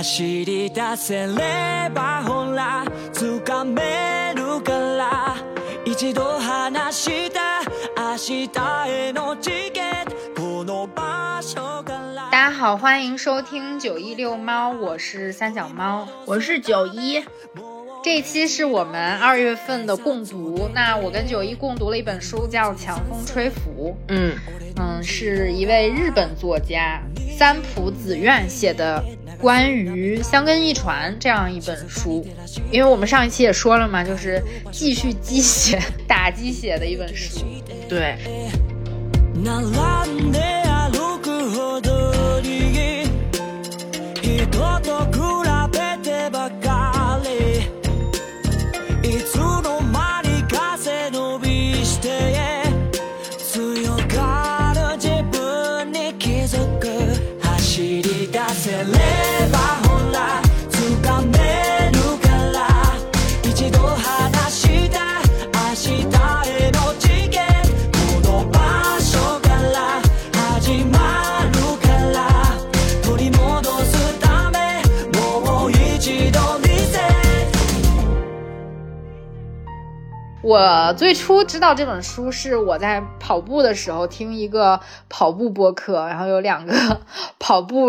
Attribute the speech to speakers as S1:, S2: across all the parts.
S1: 走り出せればほら掴めるから一度話した明日へのチケットこの場所から
S2: 大家好，欢迎收听九一遛猫，我是三脚猫。
S3: 我是九一，
S2: 这一期是我们二月份的共读，那我跟九一共读了一本书，叫《强风吹拂》。
S3: 嗯，
S2: 嗯，是一位日本作家三浦子苑写的 关于香根一传这样一本书。因为我们上一期也说了嘛，就是继续鸡血打鸡血的一本书。
S3: 对，
S2: 我最初知道这本书是我在跑步的时候听一个跑步播客，然后有两个跑步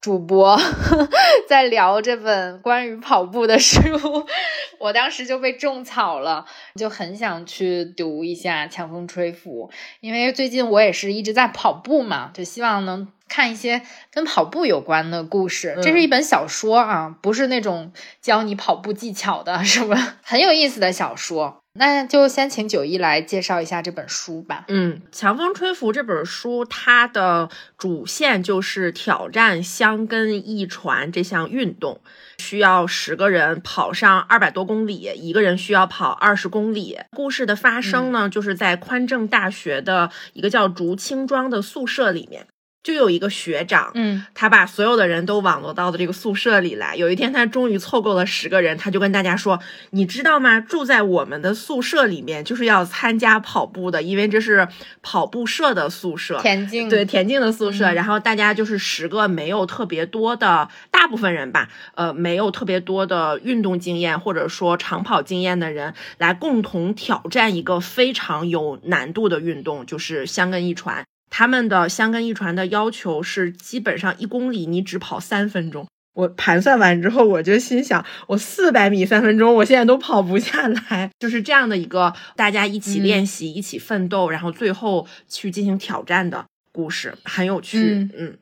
S2: 主播 在聊这本关于跑步的书，我当时就被种草了，就很想去读一下《强风吹拂》，因为最近我也是一直在跑步嘛，就希望能看一些跟跑步有关的故事。这是一本小说啊，不是那种教你跑步技巧的，是吧？很有意思的小说。那就先请九一来介绍一下这本书吧。
S3: 嗯，《强风吹拂》这本书，它的主线就是挑战箱根一传这项运动，需要十个人跑上二百多公里，一个人需要跑二十公里。故事的发生呢，就是在宽正大学的一个叫竹青庄的宿舍里面。就有一个学长，
S2: 嗯
S3: 他把所有的人都网罗到的这个宿舍里来。有一天，他终于凑够了十个人，他就跟大家说：“你知道吗？住在我们的宿舍里面，就是要参加跑步的，因为这是跑步社的宿舍。”
S2: 田径
S3: 对田径的宿舍，
S2: 嗯
S3: 然后大家就是十个没有特别多的，大部分人吧，呃，没有特别多的运动经验或者说长跑经验的人，来共同挑战一个非常有难度的运动，就是相跟一传。他们的香根一传的要求是，基本上一公里你只跑三分钟。我盘算完之后，我就心想，我四百米三分钟，我现在都跑不下来。就是这样的一个大家一起练习、一起奋斗，然后最后去进行挑战的故事，很有趣。
S2: 嗯
S3: 嗯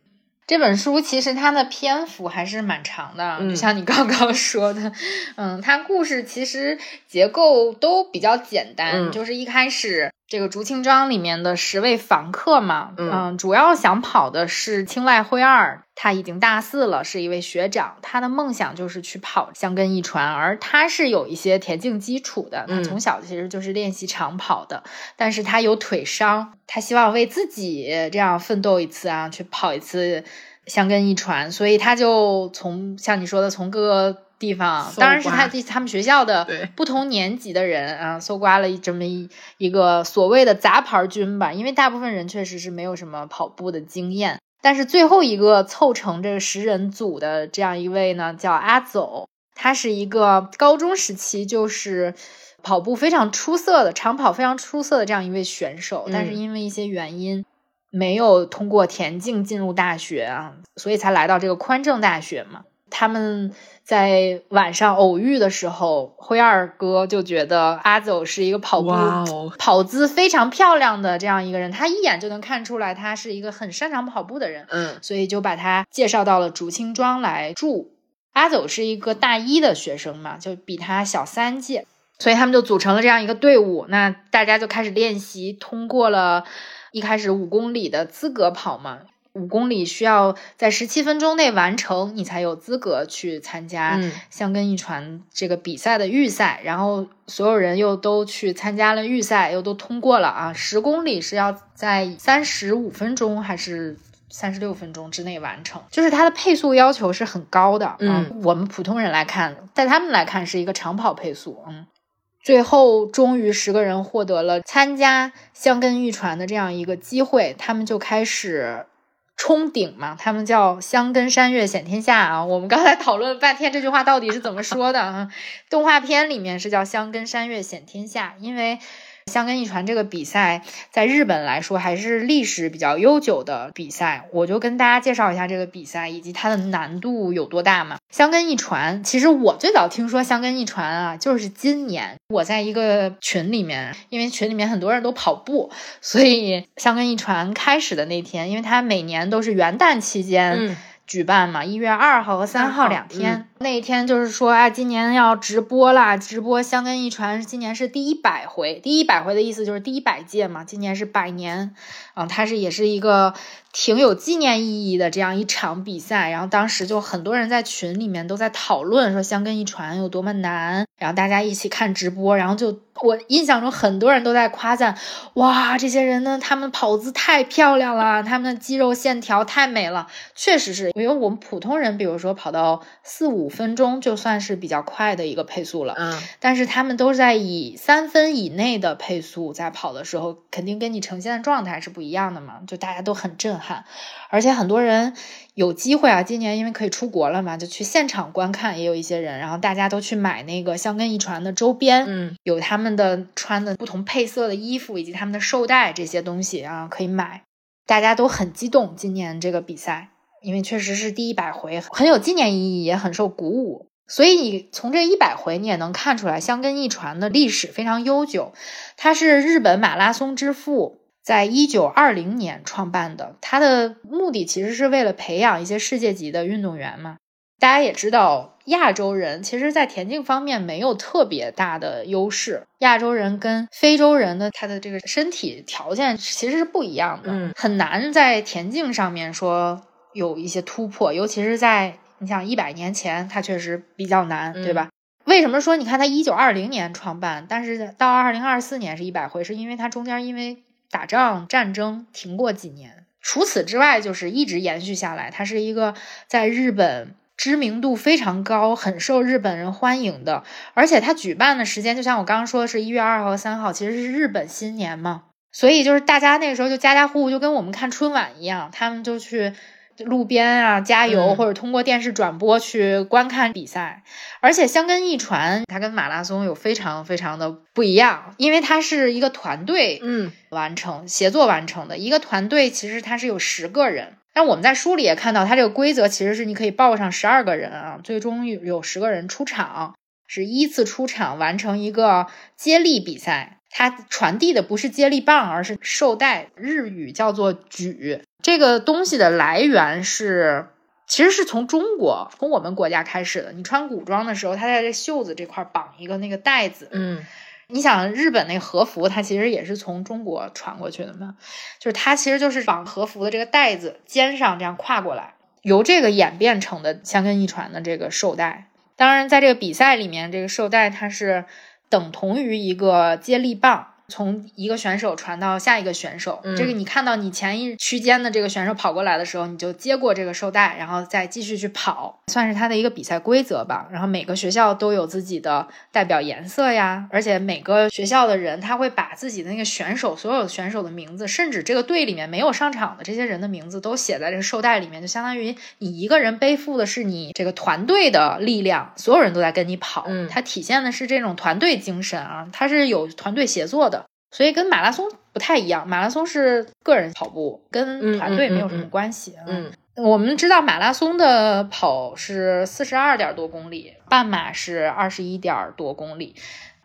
S2: 这本书其实它的篇幅还是蛮长的，
S3: 嗯
S2: 就像你刚刚说的，嗯，它故事其实结构都比较简单，
S3: 嗯
S2: 就是一开始这个竹青庄里面的十位房客嘛，
S3: 嗯。
S2: 主要想跑的是青濑辉二，他已经大四了，是一位学长，他的梦想就是去跑香根一传，而他是有一些田径基础的，他
S3: 嗯。
S2: 从小其实就是练习长跑的，但是他有腿伤，他希望为自己这样奋斗一次啊，去跑一次香根一传，所以他就从像你说的，从各个地方，当然是他
S3: 刮
S2: 他们学校的不同年级的人啊，搜刮了一这么一一个所谓的杂牌军吧，因为大部分人确实是没有什么跑步的经验。但是最后一个凑成这个十人组的这样一位呢，叫阿走，他是一个高中时期就是跑步非常出色的长跑非常出色的这样一位选手，但是
S3: 嗯
S2: 因为一些原因没有通过田径进入大学啊，所以才来到这个宽正大学嘛。他们在晚上偶遇的时候，辉二哥就觉得阿走是一个跑步跑姿非常漂亮的这样一个人，他一眼就能看出来他是一个很擅长跑步的人。
S3: 嗯
S2: 所以就把他介绍到了竹青庄来住。阿走是一个大一的学生嘛，就比他小三届，所以他们就组成了这样一个队伍。那大家就开始练习，通过了一开始五公里的资格跑嘛。五公里需要在十七分钟内完成，你才有资格去参加
S3: 嗯
S2: 香根一传这个比赛的预赛。然后所有人又都去参加了预赛，又都通过了啊。十公里是要在三十五分钟还是三十六分钟之内完成？就是它的配速要求是很高的。
S3: 嗯
S2: 啊我们普通人来看，在他们来看是一个长跑配速。嗯。最后，终于十个人获得了参加香根玉传的这样一个机会，他们就开始冲顶嘛，他们叫香根山月显天下啊。我们刚才讨论了半天这句话到底是怎么说的啊？动画片里面是叫香根山月显天下，因为。香根一传这个比赛，在日本来说还是历史比较悠久的比赛。我就跟大家介绍一下这个比赛以及它的难度有多大嘛。香根一传，其实我最早听说香根一传啊，就是今年我在一个群里面，因为群里面很多人都跑步，所以香根一传开始的那天，因为它每年都是元旦期间。举办嘛，一月二号和三号。两天，那一天就是说啊，今年要直播啦，直播香根一传，今年是第一百回，第一百回的意思就是第一百届嘛，今年是百年，啊，它是也是一个。挺有纪念意义的这样一场比赛，然后当时就很多人在群里面都在讨论说香根一传有多么难，然后大家一起看直播，然后就我印象中很多人都在夸赞，哇，这些人呢，他们跑姿太漂亮了，他们的肌肉线条太美了，确实是因为我们普通人，比如说跑到四五分钟就算是比较快的一个配速了，
S3: 嗯，
S2: 但是他们都是在以三分以内的配速在跑的时候，肯定跟你呈现的状态是不一样的嘛，就大家都很震撼。而且很多人有机会啊，今年因为可以出国了嘛，就去现场观看，也有一些人，然后大家都去买那个香根一传的周边，
S3: 嗯，
S2: 有他们的穿的不同配色的衣服，以及他们的绶带这些东西啊，可以买。大家都很激动，今年这个比赛，因为确实是第一百回，很有纪念意义，也很受鼓舞。所以你从这一百回，你也能看出来香根一传的历史非常悠久，它是日本马拉松之父。在一九二零年创办的，它的目的其实是为了培养一些世界级的运动员嘛。大家也知道，亚洲人其实，在田径方面没有特别大的优势。亚洲人跟非洲人的他的这个身体条件其实是不一样的，
S3: 嗯，
S2: 很难在田径上面说有一些突破。尤其是在你想一百年前，它确实比较难，对吧？为什么说你看他一九二零年创办，但是到二零二四年是一百回，是因为它中间因为打仗战争停过几年，除此之外就是一直延续下来。它是一个在日本知名度非常高、很受日本人欢迎的，而且它举办的时间就像我刚刚说的是一月二号、三号，其实是日本新年嘛，所以就是大家那个时候就家家户户就跟我们看春晚一样，他们就去。路边啊，加油，或者通过电视转播去观看比赛。而且香根一传，它跟马拉松有非常非常的不一样，因为它是一个团队，
S3: 嗯，
S2: 完成协作完成的。一个团队其实它是有十个人，但我们在书里也看到，它这个规则其实是你可以报上十二个人啊，最终有有十个人出场，是依次出场完成一个接力比赛。它传递的不是接力棒，而是绶带，日语叫做举。这个东西的来源是，其实是从中国，从我们国家开始的。你穿古装的时候，它在这袖子这块绑一个那个带子。
S3: 嗯，
S2: 你想日本那和服，它其实也是从中国传过去的嘛，就是它其实就是绑和服的这个带子，肩上这样跨过来，由这个演变成的相根一传的这个绶带。当然，在这个比赛里面，这个绶带它是等同于一个接力棒。从一个选手传到下一个选手，这个你看到你前一区间的这个选手跑过来的时候，你就接过这个绶带，然后再继续去跑，算是他的一个比赛规则吧。然后每个学校都有自己的代表颜色呀，而且每个学校的人他会把自己的那个选手所有选手的名字，甚至这个队里面没有上场的这些人的名字都写在这个绶带里面，就相当于你一个人背负的是你这个团队的力量，所有人都在跟你跑，
S3: 嗯，
S2: 它体现的是这种团队精神啊，它是有团队协作的。所以跟马拉松不太一样，马拉松是个人跑步，跟团队没有什么关系。
S3: 嗯，
S2: 我们知道马拉松的跑是四十二点多公里，半马是二十一点多公里。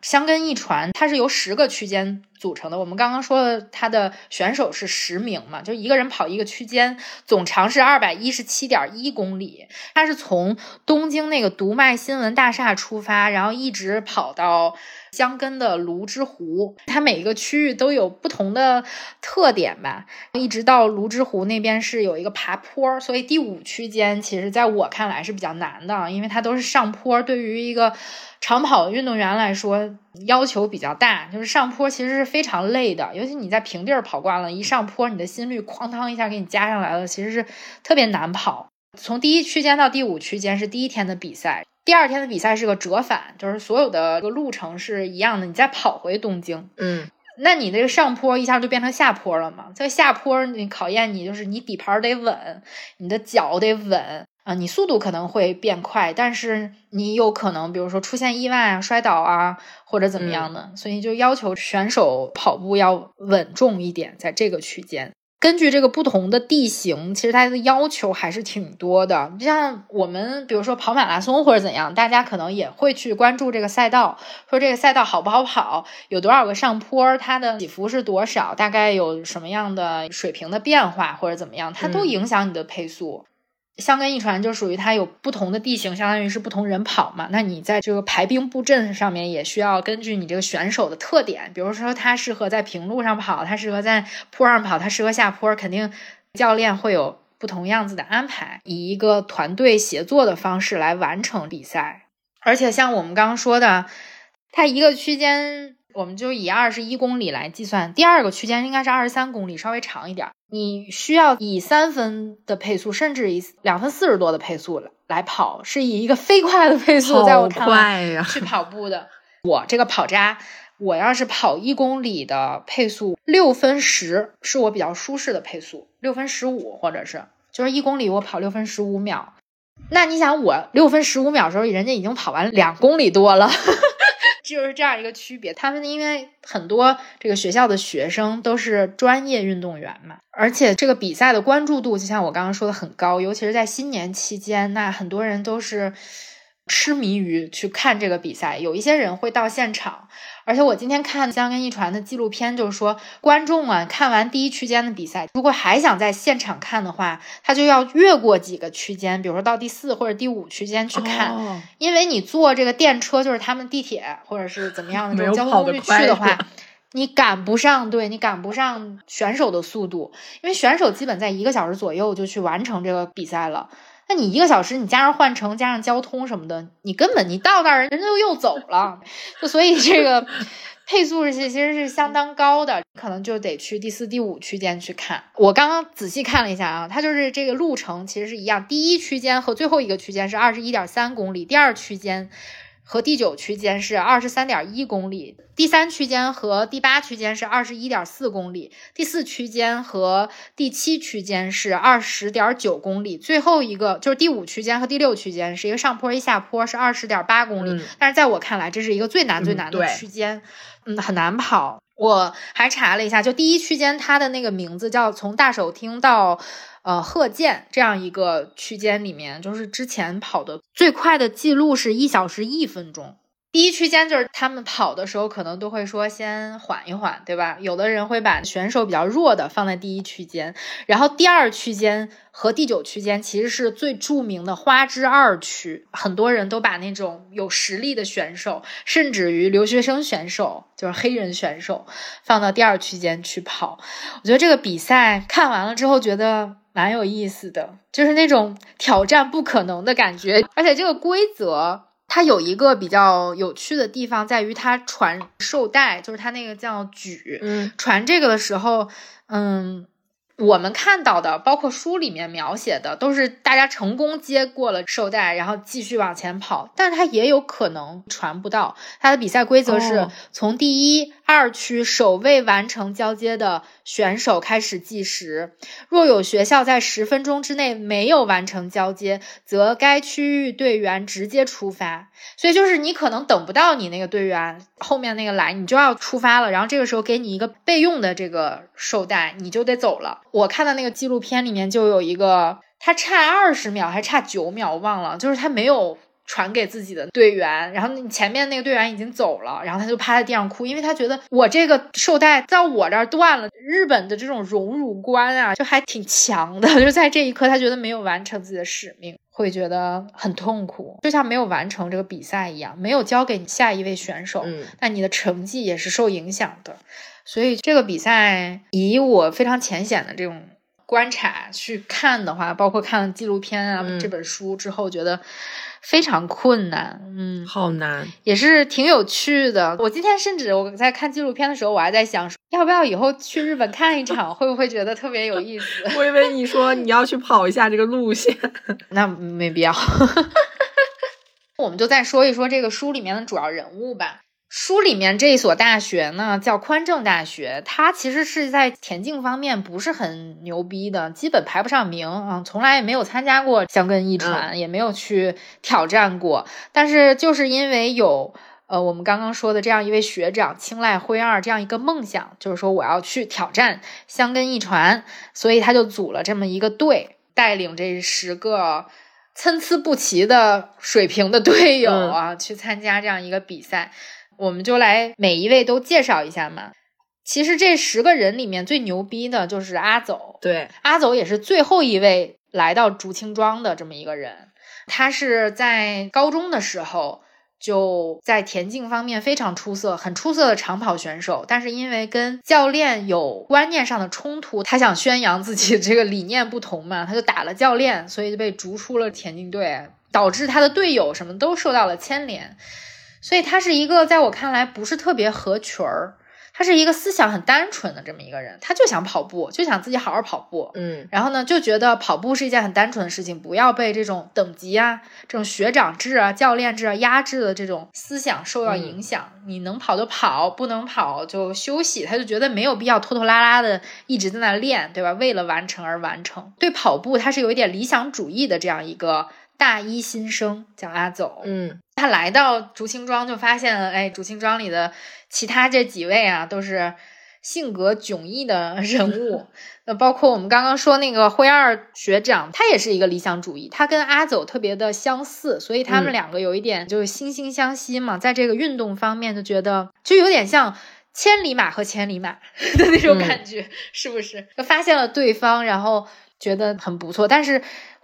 S2: 香根一传，它是由十个区间组成的。我们刚刚说的，它的选手是十名嘛，就一个人跑一个区间，总长是二百一十七点一公里。它是从东京那个读卖新闻大厦出发，然后一直跑到香根的芦之湖。它每一个区域都有不同的特点吧，一直到芦之湖那边是有一个爬坡，所以第五区间其实在我看来是比较难的，因为它都是上坡，对于一个。长跑运动员来说要求比较大，就是上坡其实是非常累的，尤其你在平地儿跑惯了，一上坡你的心率哐当一下给你加上来了，其实是特别难跑。从第一区间到第五区间是第一天的比赛，第二天的比赛是个折返，就是所有的这个路程是一样的，你再跑回东京。
S3: 嗯，
S2: 那你这个上坡一下就变成下坡了嘛？在下坡你考验你就是你底盘得稳，你的脚得稳啊，你速度可能会变快，但是你有可能比如说出现意外啊、摔倒啊或者怎么样的，所以就要求选手跑步要稳重一点，在这个区间。根据这个不同的地形，其实它的要求还是挺多的。就像我们比如说跑马拉松或者怎样，大家可能也会去关注这个赛道，说这个赛道好不好跑，有多少个上坡，它的起伏是多少，大概有什么样的水平的变化或者怎么样，它都影响你的配速。香根一传就属于它有不同的地形，相当于是不同人跑嘛。那你在这个排兵布阵上面，也需要根据你这个选手的特点，比如说他适合在平路上跑，他适合在坡上跑，他适合下坡，肯定教练会有不同样子的安排，以一个团队协作的方式来完成比赛。而且像我们刚刚说的，它一个区间。我们就以二十一公里来计算，第二个区间应该是二十三公里，稍微长一点。你需要以三分的配速，甚至以两分四十多的配速来来跑，是以一个飞快的配速，在我看来去跑步的。我这个跑渣，我要是跑一公里的配速六分十，是我比较舒适的配速，六分十五或者是就是一公里我跑六分十五秒。那你想，我六分十五秒的时候，人家已经跑完两公里多了。就是这样一个区别，他们因为很多这个学校的学生都是专业运动员嘛，而且这个比赛的关注度，就像我刚刚说的很高，尤其是在新年期间，那很多人都是。痴迷于去看这个比赛，有一些人会到现场，而且我今天看香根一传的纪录片，就是说观众啊，看完第一区间的比赛，如果还想在现场看的话，他就要越过几个区间，比如说到第四或者第五区间去看，因为你坐这个电车，就是他们地铁或者是怎么样的这种交通工具去的话，你赶不上，对你赶不上选手的速度，因为选手基本在一个小时左右就去完成这个比赛了。那你一个小时，你加上换乘，加上交通什么的，你根本你到那儿人家就又走了，就所以这个配速是其实是相当高的，可能就得去第四、第五区间去看。我刚刚仔细看了一下啊，它就是这个路程其实是一样，第一区间和最后一个区间是二十一点三公里，第二区间。和第九区间是二十三点一公里，第三区间和第八区间是二十一点四公里，第四区间和第七区间是二十点九公里，最后一个就是第五区间和第六区间是一个上坡一下坡，是二十点八公里。但是在我看来，这是一个最难最难的区间，嗯，很难跑。我还查了一下，就第一区间它的那个名字叫从大手厅到。呃，贺建这样一个区间里面，就是之前跑的最快的记录是一小时一分钟。第一区间就是他们跑的时候，可能都会说先缓一缓，对吧？有的人会把选手比较弱的放在第一区间，然后第二区间和第九区间其实是最著名的花之二区，很多人都把那种有实力的选手，甚至于留学生选手，就是黑人选手，放到第二区间去跑。我觉得这个比赛看完了之后，觉得。蛮有意思的，就是那种挑战不可能的感觉。而且这个规则它有一个比较有趣的地方，在于它传绶带，就是它那个叫举，嗯，传这个的时候，嗯。我们看到的，包括书里面描写的，都是大家成功接过了绶带，然后继续往前跑。但是它也有可能传不到。它的比赛规则是从第一、二区首位完成交接的选手开始计时。若有学校在十分钟之内没有完成交接，则该区域队员直接出发。所以就是你可能等不到你那个队员后面那个来，你就要出发了。然后这个时候给你一个备用的这个绶带，你就得走了。我看到那个纪录片里面就有一个，他差二十秒还差九秒，忘了，就是他没有传给自己的队员，然后你前面那个队员已经走了，然后他就趴在地上哭，因为他觉得我这个绶带在我这儿断了。日本的这种荣辱观啊，就还挺强的，就在这一刻他觉得没有完成自己的使命，会觉得很痛苦，就像没有完成这个比赛一样，没有交给你下一位选手，嗯，那你的成绩也是受影响的。所以这个比赛，以我非常浅显的这种观察去看的话，包括看了纪录片啊这本书之后，觉得非常困难。嗯，
S3: 好难，
S2: 也是挺有趣的。我今天甚至我在看纪录片的时候，我还在想，要不要以后去日本看一场，会不会觉得特别有意思？
S3: 我以为你说你要去跑一下这个路线，
S2: 那没必要。我们就再说一说这个书里面的主要人物吧。书里面这一所大学呢，叫宽政大学，它其实是在田径方面不是很牛逼的，基本排不上名啊，从来也没有参加过香根一传，也没有去挑战过。但是就是因为有。呃，我们刚刚说的这样一位学长青睐灰二这样一个梦想，就是说我要去挑战香根一传，所以他就组了这么一个队，带领这十个参差不齐的水平的队友啊，去参加这样一个比赛。我们就来每一位都介绍一下嘛。其实这十个人里面最牛逼的就是阿走，
S3: 对，
S2: 阿走也是最后一位来到竹青庄的这么一个人。他是在高中的时候。就在田径方面非常出色，很出色的长跑选手。但是因为跟教练有观念上的冲突，他想宣扬自己这个理念不同嘛，他就打了教练，所以就被逐出了田径队，导致他的队友什么都受到了牵连。所以他是一个在我看来不是特别合群儿。他是一个思想很单纯的这么一个人，他就想跑步，就想自己好好跑步，
S3: 嗯，
S2: 然后呢，就觉得跑步是一件很单纯的事情，不要被这种等级啊、这种学长制啊、教练制啊压制的这种思想受到影响。你能跑就跑，不能跑就休息。他就觉得没有必要拖拖拉拉的一直在那练，对吧？为了完成而完成。对跑步，他是有一点理想主义的这样一个大一新生，叫阿走，
S3: 嗯，
S2: 他来到竹青庄就发现了，哎，竹青庄里的。其他这几位啊，都是性格迥异的人物。那包括我们刚刚说那个灰二学长，他也是一个理想主义，他跟阿走特别的相似，所以他们两个有一点就是惺惺相惜嘛。在这个运动方面，就觉得就有点像千里马和千里马的那种感觉，是不是？就发现了对方，然后觉得很不错。但是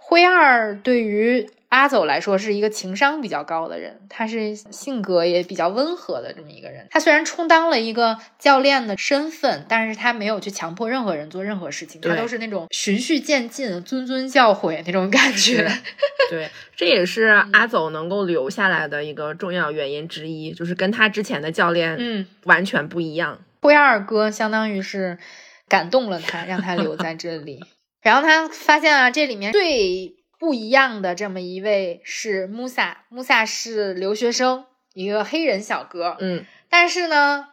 S2: 灰二对于阿走来说是一个情商比较高的人，他是性格也比较温和的这么一个人。他虽然充当了一个教练的身份，但是他没有去强迫任何人做任何事情，他都是那种循序渐进、谆谆教诲那种感觉。
S3: 对，这也是阿走能够留下来的一个重要原因之一，就是跟他之前的教练
S2: 嗯
S3: 完全不一样。
S2: 灰二哥相当于是感动了他，让他留在这里。然后他发现啊，这里面最。不一样的这么一位是穆萨，穆萨是留学生，一个黑人小哥。
S3: 嗯，
S2: 但是呢，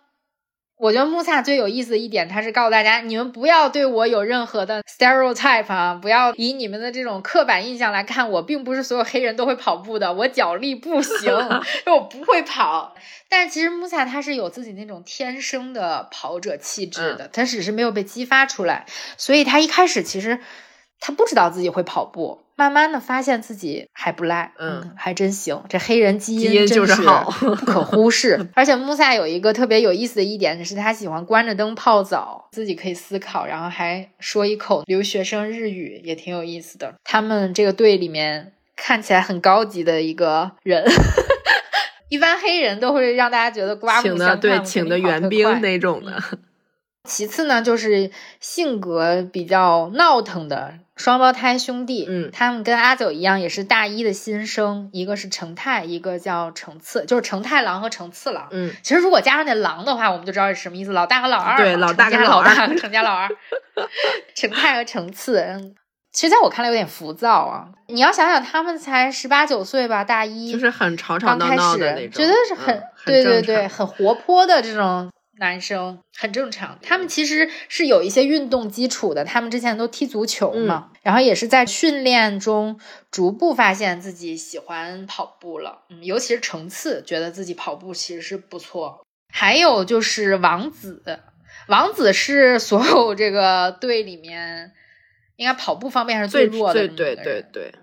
S2: 我觉得穆萨最有意思的一点，他是告诉大家，你们不要对我有任何的 stereotype 啊，不要以你们的这种刻板印象来看我，并不是所有黑人都会跑步的，我脚力不行，我不会跑。但其实穆萨他是有自己那种天生的跑者气质的，他只是没有被激发出来，所以他一开始其实他不知道自己会跑步。慢慢的发现自己还不赖，
S3: 嗯，
S2: 还真行。这黑人基
S3: 因
S2: 就是
S3: 好，
S2: 不可忽视。而且穆萨有一个特别有意思的一点，是他喜欢关着灯泡澡，自己可以思考，然后还说一口留学生日语，也挺有意思的。他们这个队里面看起来很高级的一个人，一般黑人都会让大家觉得刮目相看，
S3: 对，请的援兵那种的。
S2: 其次呢，就是性格比较闹腾的。双胞胎兄弟，
S3: 嗯，
S2: 他们跟阿九一样，也是大一的新生，一个是成太，一个叫成次，就是成太郎和成次郎。
S3: 嗯，
S2: 其实如果加上那郎的话，我们就知道是什么意思，老大和老二。
S3: 对，老大跟
S2: 老
S3: 二，
S2: 成家老二，成太和成次。嗯，其实在我看来有点浮躁啊。你要想想，他们才十八九岁吧，大一，
S3: 就是很吵吵闹闹的那种，
S2: 觉得是很，对对对，很活泼的这种。男生很正常，他们其实是有一些运动基础的，他们之前都踢足球嘛，然后也是在训练中逐步发现自己喜欢跑步了，嗯，尤其是程次觉得自己跑步其实是不错。还有就是王子，王子是所有这个队里面应该跑步方面是最弱的，
S3: 对对对对。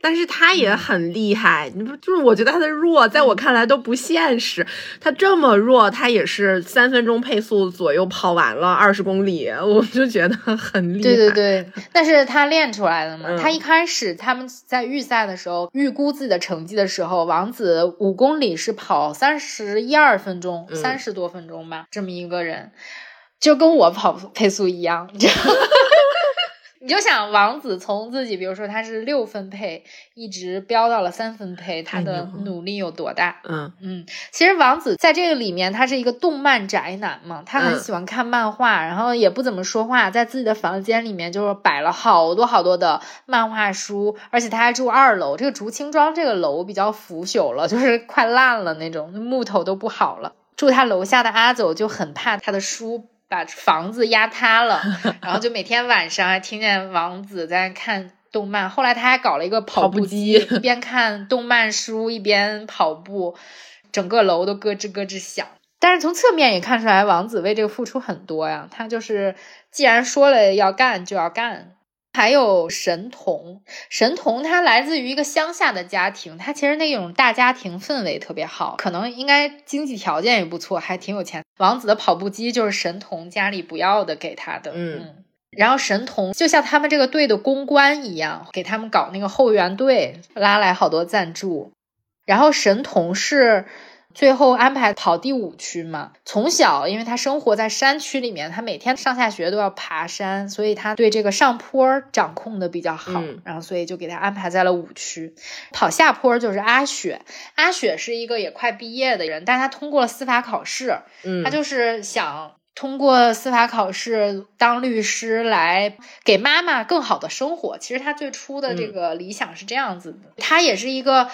S3: 但是他也很厉害，你不就是我觉得他的弱，在我看来都不现实。他这么弱，他也是三分钟配速左右跑完了二十公里，我就觉得很厉害。
S2: 对对对，但是他练出来了嘛？他一开始他们在预赛的时候预估自己的成绩的时候，王子五公里是跑三十一二分钟，三十多分钟吧，这么一个人，就跟我跑配速一样。你就想王子从自己，比如说他是六分配，一直飙到了三分配，他的努力有多大？
S3: 嗯
S2: 嗯，其实王子在这个里面，他是一个动漫宅男嘛，他很喜欢看漫画，然后也不怎么说话，在自己的房间里面就是摆了好多好多的漫画书，而且他还住二楼。这个竹青庄这个楼比较腐朽了，就是快烂了那种，木头都不好了。住他楼下的阿走就很怕他的书把房子压塌了，然后就每天晚上还听见王子在看动漫。后来他还搞了一个跑
S3: 步
S2: 机，一边看动漫书一边跑步，整个楼都咯吱咯吱响。但是从侧面也看出来，王子为这个付出很多呀。他就是既然说了要干就要干。还有神童，神童他来自于一个乡下的家庭，他其实那种大家庭氛围特别好，可能应该经济条件也不错，还挺有钱。王子的跑步机就是神童家里不要的给他的，嗯。然后神童就像他们这个队的公关一样，给他们搞那个后援队，拉来好多赞助。然后神童是。最后安排跑第五区嘛。从小，因为他生活在山区里面，他每天上下学都要爬山，所以他对这个上坡掌控的比较好。然后，所以就给他安排在了五区。跑下坡就是阿雪，阿雪是一个也快毕业的人，但他通过了司法考试。
S3: 嗯，
S2: 他就是想通过司法考试当律师，来给妈妈更好的生活。其实他最初的这个理想是这样子的。他也是一个。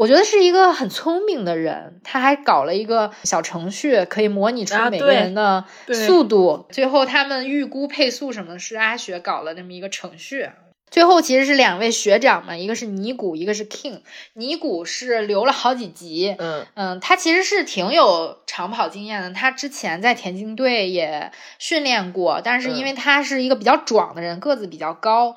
S2: 我觉得是一个很聪明的人，他还搞了一个小程序，可以模拟出每个人的速度。最后他们预估配速什么是阿雪搞了那么一个程序。最后其实是两位学长嘛，一个是尼古，一个是 King。尼古是留了好几级，
S3: 嗯
S2: 嗯，他其实是挺有长跑经验的，他之前在田径队也训练过，但是因为他是一个比较壮的人，个子比较高。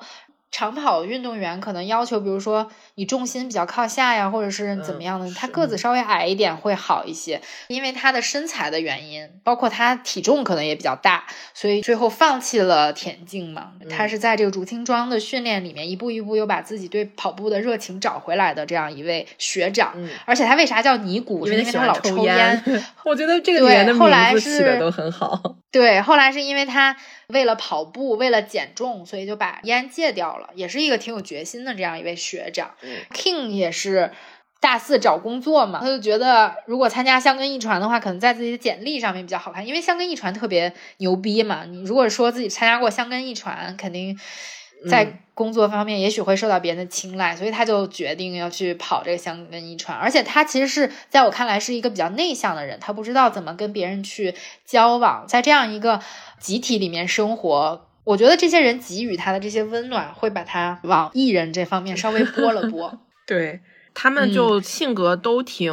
S2: 长跑运动员可能要求，比如说你重心比较靠下呀，或者是怎么样的，他个子稍微矮一点会好一些，因为他的身材的原因，包括他体重可能也比较大，所以最后放弃了田径嘛。他是在这个竹青庄的训练里面，一步一步又把自己对跑步的热情找回来的这样一位学长。而且他为啥叫尼古？是因为他老抽烟。
S3: 我觉得这个里面的名字起的都很好。
S2: 对，后来是因为他。为了跑步，为了减重，所以就把烟戒掉了，也是一个挺有决心的这样一位学长。King 也是大四找工作嘛，他就觉得如果参加香根一传的话，可能在自己的简历上面比较好看，因为香根一传特别牛逼嘛。你如果说自己参加过香根一传，肯定在工作方面也许会受到别人的青睐，所以他就决定要去跑这个香根一传。而且他其实是在我看来是一个比较内向的人，他不知道怎么跟别人去交往，在这样一个。集体里面生活，我觉得这些人给予他的这些温暖，会把他往艺人这方面稍微拨了拨。
S3: 对他们就性格都挺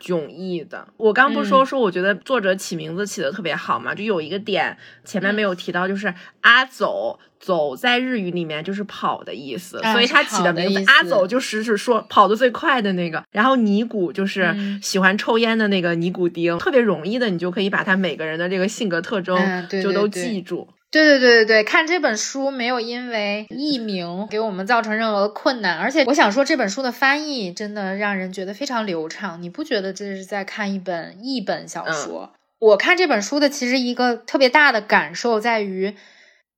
S3: 迥异的。我刚不是说说，我觉得作者起名字起的特别好嘛，就有一个点前面没有提到，就是阿走走在日语里面就是跑的意思，所以他起的名字阿走就是是说跑的最快的那个。然后尼古就是喜欢抽烟的那个尼古丁，特别容易的，你就可以把他每个人的这个性格特征就都记住。
S2: 对对对对对，看这本书没有因为译名给我们造成任何的困难，而且我想说这本书的翻译真的让人觉得非常流畅，你不觉得这是在看一本译本小说？我看这本书的其实一个特别大的感受在于，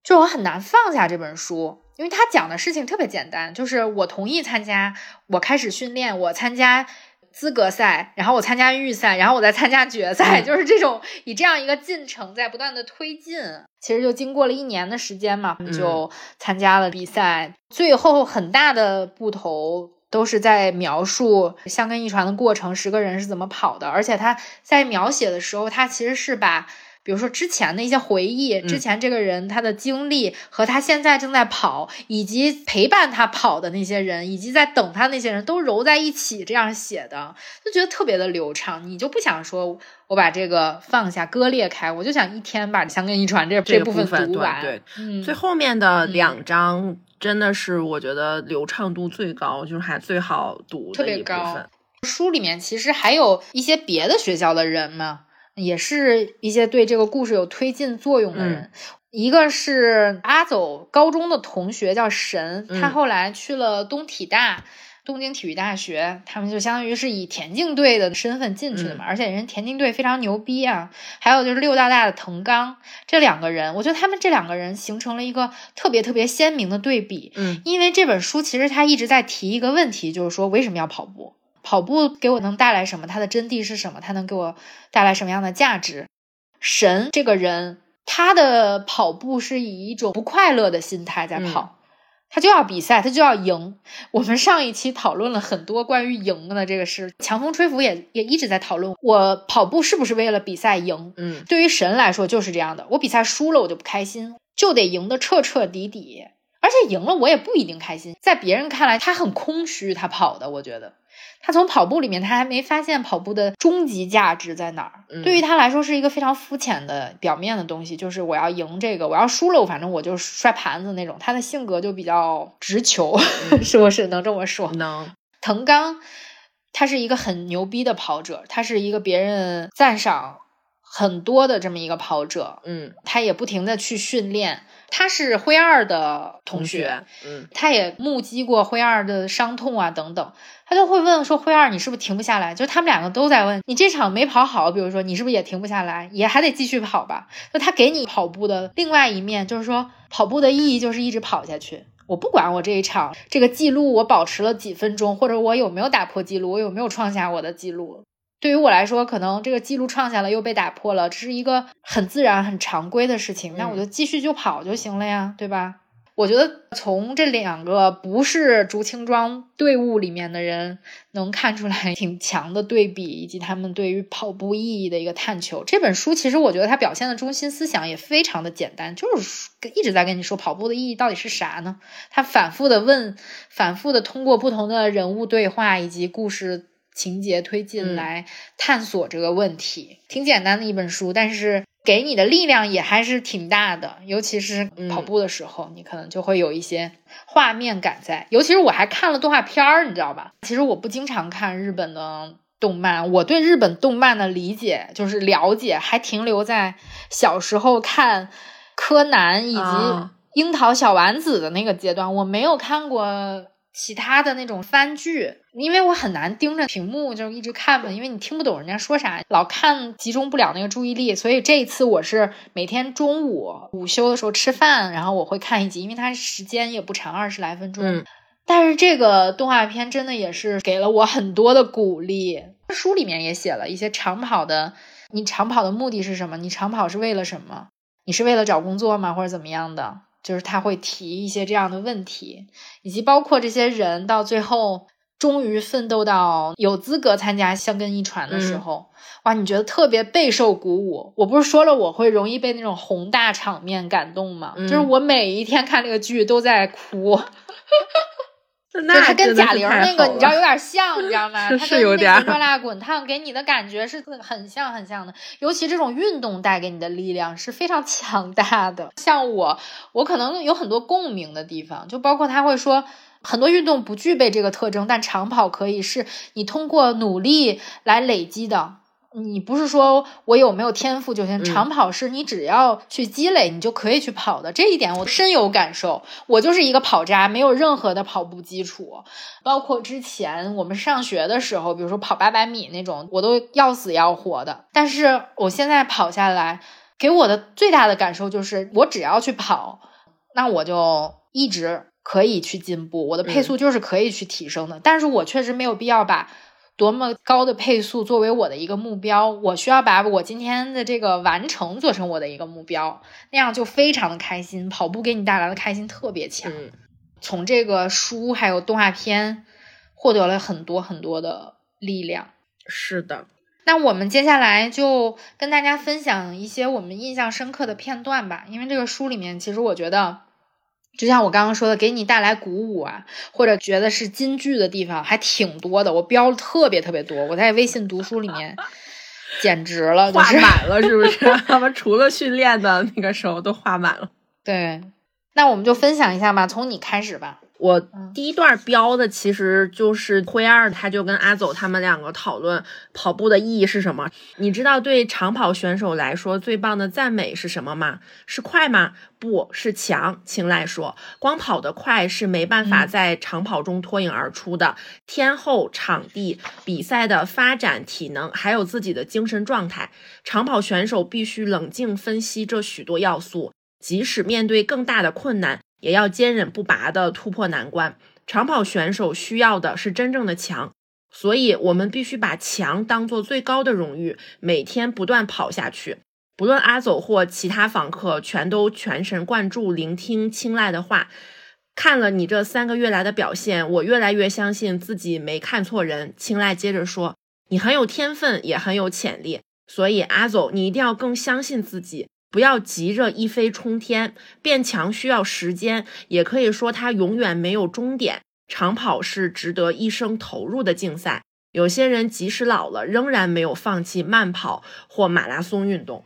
S2: 就我很难放下这本书，因为他讲的事情特别简单，就是我同意参加，我开始训练，我参加。资格赛，然后我参加预赛，然后我再参加决赛，就是这种以这样一个进程在不断的推进。其实就经过了一年的时间嘛，就参加了比赛。最后很大的不同都是在描述相根一传的过程，十个人是怎么跑的。而且他在描写的时候，他其实是把。比如说之前的一些回忆，之前这个人他的经历和他现在正在跑，以及陪伴他跑的那些人，以及在等他那些人都揉在一起这样写的，就觉得特别的流畅。你就不想说我把这个放下割裂开，我就想一天把《香根一传》这
S3: 这
S2: 部分读完。
S3: 对，最后面的两章真的是我觉得流畅度最高，就是还最好读
S2: 的一部分。书里面其实还有一些别的学校的人嘛。也是一些对这个故事有推进作用的人，一个是阿走高中的同学叫神，他后来去了东体大，东京体育大学，他们就相当于是以田径队的身份进去的嘛，而且人田径队非常牛逼啊。还有就是六大大的藤冈，这两个人，我觉得他们这两个人形成了一个特别特别鲜明的对比。
S3: 嗯，
S2: 因为这本书其实他一直在提一个问题，就是说为什么要跑步？跑步给我能带来什么？它的真谛是什么？它能给我带来什么样的价值？神这个人，他的跑步是以一种不快乐的心态在跑，他就要比赛，他就要赢。我们上一期讨论了很多关于赢的这个事，强风吹拂也也一直在讨论，我跑步是不是为了比赛赢？
S3: 嗯，
S2: 对于神来说就是这样的，我比赛输了我就不开心，就得赢得彻彻底底，而且赢了我也不一定开心，在别人看来他很空虚，他跑的，我觉得。他从跑步里面，他还没发现跑步的终极价值在哪儿。对于他来说，是一个非常肤浅的表面的东西，就是我要赢这个，我要输了，反正我就摔盘子那种。他的性格就比较直球，是不是能这么说？
S3: 能。
S2: 藤刚，他是一个很牛逼的跑者，他是一个别人赞赏很多的这么一个跑者。
S3: 嗯，
S2: 他也不停的去训练。他是灰二的同学，
S3: 嗯，
S2: 他也目击过灰二的伤痛啊等等，他就会问说：“灰二，你是不是停不下来？”就他们两个都在问你这场没跑好，比如说你是不是也停不下来，也还得继续跑吧？就他给你跑步的另外一面，就是说跑步的意义就是一直跑下去。我不管我这一场这个记录我保持了几分钟，或者我有没有打破记录，我有没有创下我的记录。对于我来说，可能这个记录创下了又被打破了，这是一个很自然、很常规的事情。那我就继续就跑就行了呀，对吧？我觉得从这两个不是竹青庄队伍里面的人能看出来挺强的对比，以及他们对于跑步意义的一个探求。这本书其实我觉得它表现的中心思想也非常的简单，就是一直在跟你说跑步的意义到底是啥呢？他反复的问，反复的通过不同的人物对话以及故事。情节推进来探索这个问题，挺简单的一本书，但是给你的力量也还是挺大的。尤其是跑步的时候，你可能就会有一些画面感在。尤其是我还看了动画片儿，你知道吧？其实我不经常看日本的动漫，我对日本动漫的理解就是了解，还停留在小时候看柯南以及樱桃小丸子的那个阶段，我没有看过。其他的那种番剧，因为我很难盯着屏幕就一直看嘛，因为你听不懂人家说啥，老看集中不了那个注意力，所以这一次我是每天中午午休的时候吃饭，然后我会看一集，因为它时间也不长，二十来分钟。
S3: 嗯，
S2: 但是这个动画片真的也是给了我很多的鼓励。书里面也写了一些长跑的，你长跑的目的是什么？你长跑是为了什么？你是为了找工作吗？或者怎么样的？就是他会提一些这样的问题，以及包括这些人到最后终于奋斗到有资格参加香根一传的时候，哇，你觉得特别备受鼓舞。我不是说了我会容易被那种宏大场面感动吗？就是我每一天看这个剧都在哭。
S3: 那
S2: 他跟贾玲那个，你知道有点像，你知道吗？他
S3: 跟那
S2: 个热辣滚烫给你的感觉是很像很像的。尤其这种运动带给你的力量是非常强大的。像我，我可能有很多共鸣的地方，就包括他会说，很多运动不具备这个特征，但长跑可以，是你通过努力来累积的。你不是说我有没有天赋就行，长跑是你只要去积累，你就可以去跑的。这一点我深有感受。我就是一个跑渣，没有任何的跑步基础，包括之前我们上学的时候，比如说跑八百米那种，我都要死要活的。但是我现在跑下来，给我的最大的感受就是，我只要去跑，那我就一直可以去进步，我的配速就是可以去提升的。但是我确实没有必要把。多么高的配速作为我的一个目标，我需要把我今天的这个完成做成我的一个目标，那样就非常的开心。跑步给你带来的开心特别强。从这个书还有动画片获得了很多很多的力量。
S3: 是的，
S2: 那我们接下来就跟大家分享一些我们印象深刻的片段吧。因为这个书里面，其实我觉得。就像我刚刚说的，给你带来鼓舞啊，或者觉得是金句的地方还挺多的，我标了特别特别多。我在微信读书里面 简直了，
S3: 画满了，是不是？他们除了训练的那个时候都画满了。
S2: 对，那我们就分享一下吧，从你开始吧。
S3: 我第一段标的其实就是灰二，他就跟阿走他们两个讨论跑步的意义是什么。你知道对长跑选手来说最棒的赞美是什么吗？是快吗？不是强。青睐说，光跑得快是没办法在长跑中脱颖而出的。天候、场地、比赛的发展、体能，还有自己的精神状态，长跑选手必须冷静分析这许多要素，即使面对更大的困难。也要坚韧不拔地突破难关。长跑选手需要的是真正的强，所以我们必须把强当做最高的荣誉，每天不断跑下去。不论阿走或其他访客，全都全神贯注聆听青睐的话。看了你这三个月来的表现，我越来越相信自己没看错人。青睐接着说：“你很有天分，也很有潜力，所以阿走，你一定要更相信自己，不要急着一飞冲天。变强需要时间，也可以说它永远没有终点。长跑是值得一生投入的竞赛，有些人即使老了，仍然没有放弃慢跑或马拉松运动。”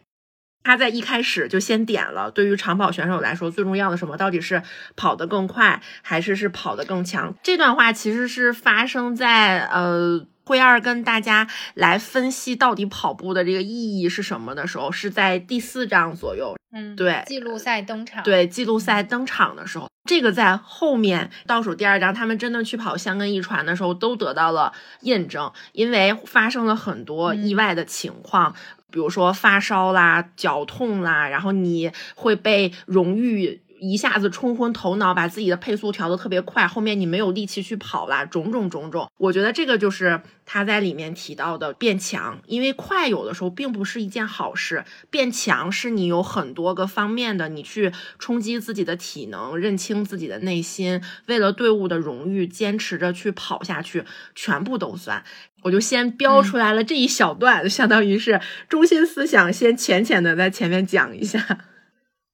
S3: 他在一开始就先点了，对于长跑选手来说，最重要的什么？到底是跑得更快，还是是跑得更强？这段话其实是发生在呃，灰二跟大家来分析到底跑步的这个意义是什么的时候，是在第四章左右。
S2: 嗯，
S3: 对，
S2: 记录赛登场。
S3: 对，记录赛登场的时候，这个在后面倒数第二章，他们真的去跑香根一传的时候，都得到了验证，因为发生了很多意外的情况。比如说发烧啦、脚痛啦，然后你会被荣誉一下子冲昏头脑，把自己的配速调得特别快，后面你没有力气去跑啦，种种种种。我觉得这个就是他在里面提到的变强，因为快有的时候并不是一件好事，变强是你有很多个方面的，你去冲击自己的体能，认清自己的内心，为了队伍的荣誉，坚持着去跑下去，全部都算。我就先标出来了这一小段，相当于是中心思想，先浅浅的在前面讲一下。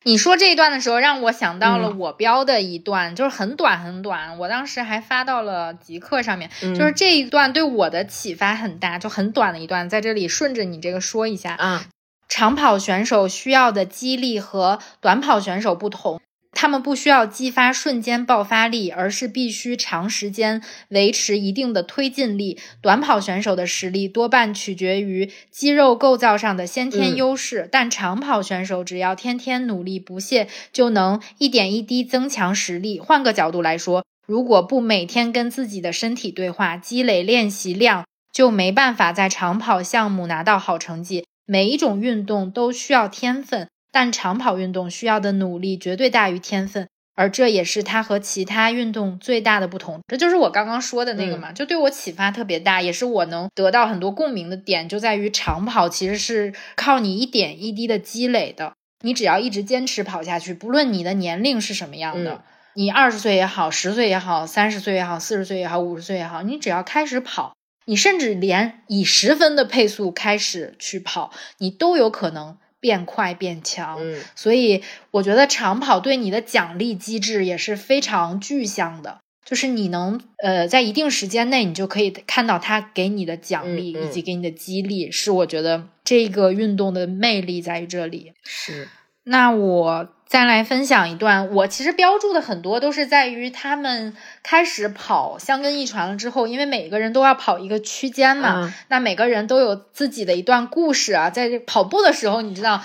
S2: 你说这一段的时候，让我想到了我标的一段，就是很短很短，我当时还发到了极客上面。就是这一段对我的启发很大，就很短的一段，在这里顺着你这个说一下。
S3: 嗯，
S2: 长跑选手需要的激励和短跑选手不同。他们不需要激发瞬间爆发力，而是必须长时间维持一定的推进力。短跑选手的实力多半取决于肌肉构造上的先天优势，但长跑选手只要天天努力不懈，就能一点一滴增强实力。换个角度来说，如果不每天跟自己的身体对话，积累练习量，就没办法在长跑项目拿到好成绩。每一种运动都需要天分。但长跑运动需要的努力绝对大于天分，而这也是它和其他运动最大的不同。这就是我刚刚说的那个嘛，就对我启发特别大，也是我能得到很多共鸣的点，就在于长跑其实是靠你一点一滴的积累的。你只要一直坚持跑下去，不论你的年龄是什么样的，你二十岁也好，十岁也好，三十岁也好，四十岁也好，五十岁也好，你只要开始跑，你甚至连以十分的配速开始去跑，你都有可能。变快变强，
S3: 嗯，
S2: 所以我觉得长跑对你的奖励机制也是非常具象的，就是你能呃在一定时间内，你就可以看到他给你的奖励以及给你的激励，是我觉得这个运动的魅力在于这里。
S3: 是，
S2: 那我。再来分享一段，我其实标注的很多都是在于他们开始跑香根一传了之后，因为每个人都要跑一个区间嘛，那每个人都有自己的一段故事啊，在跑步的时候，你知道，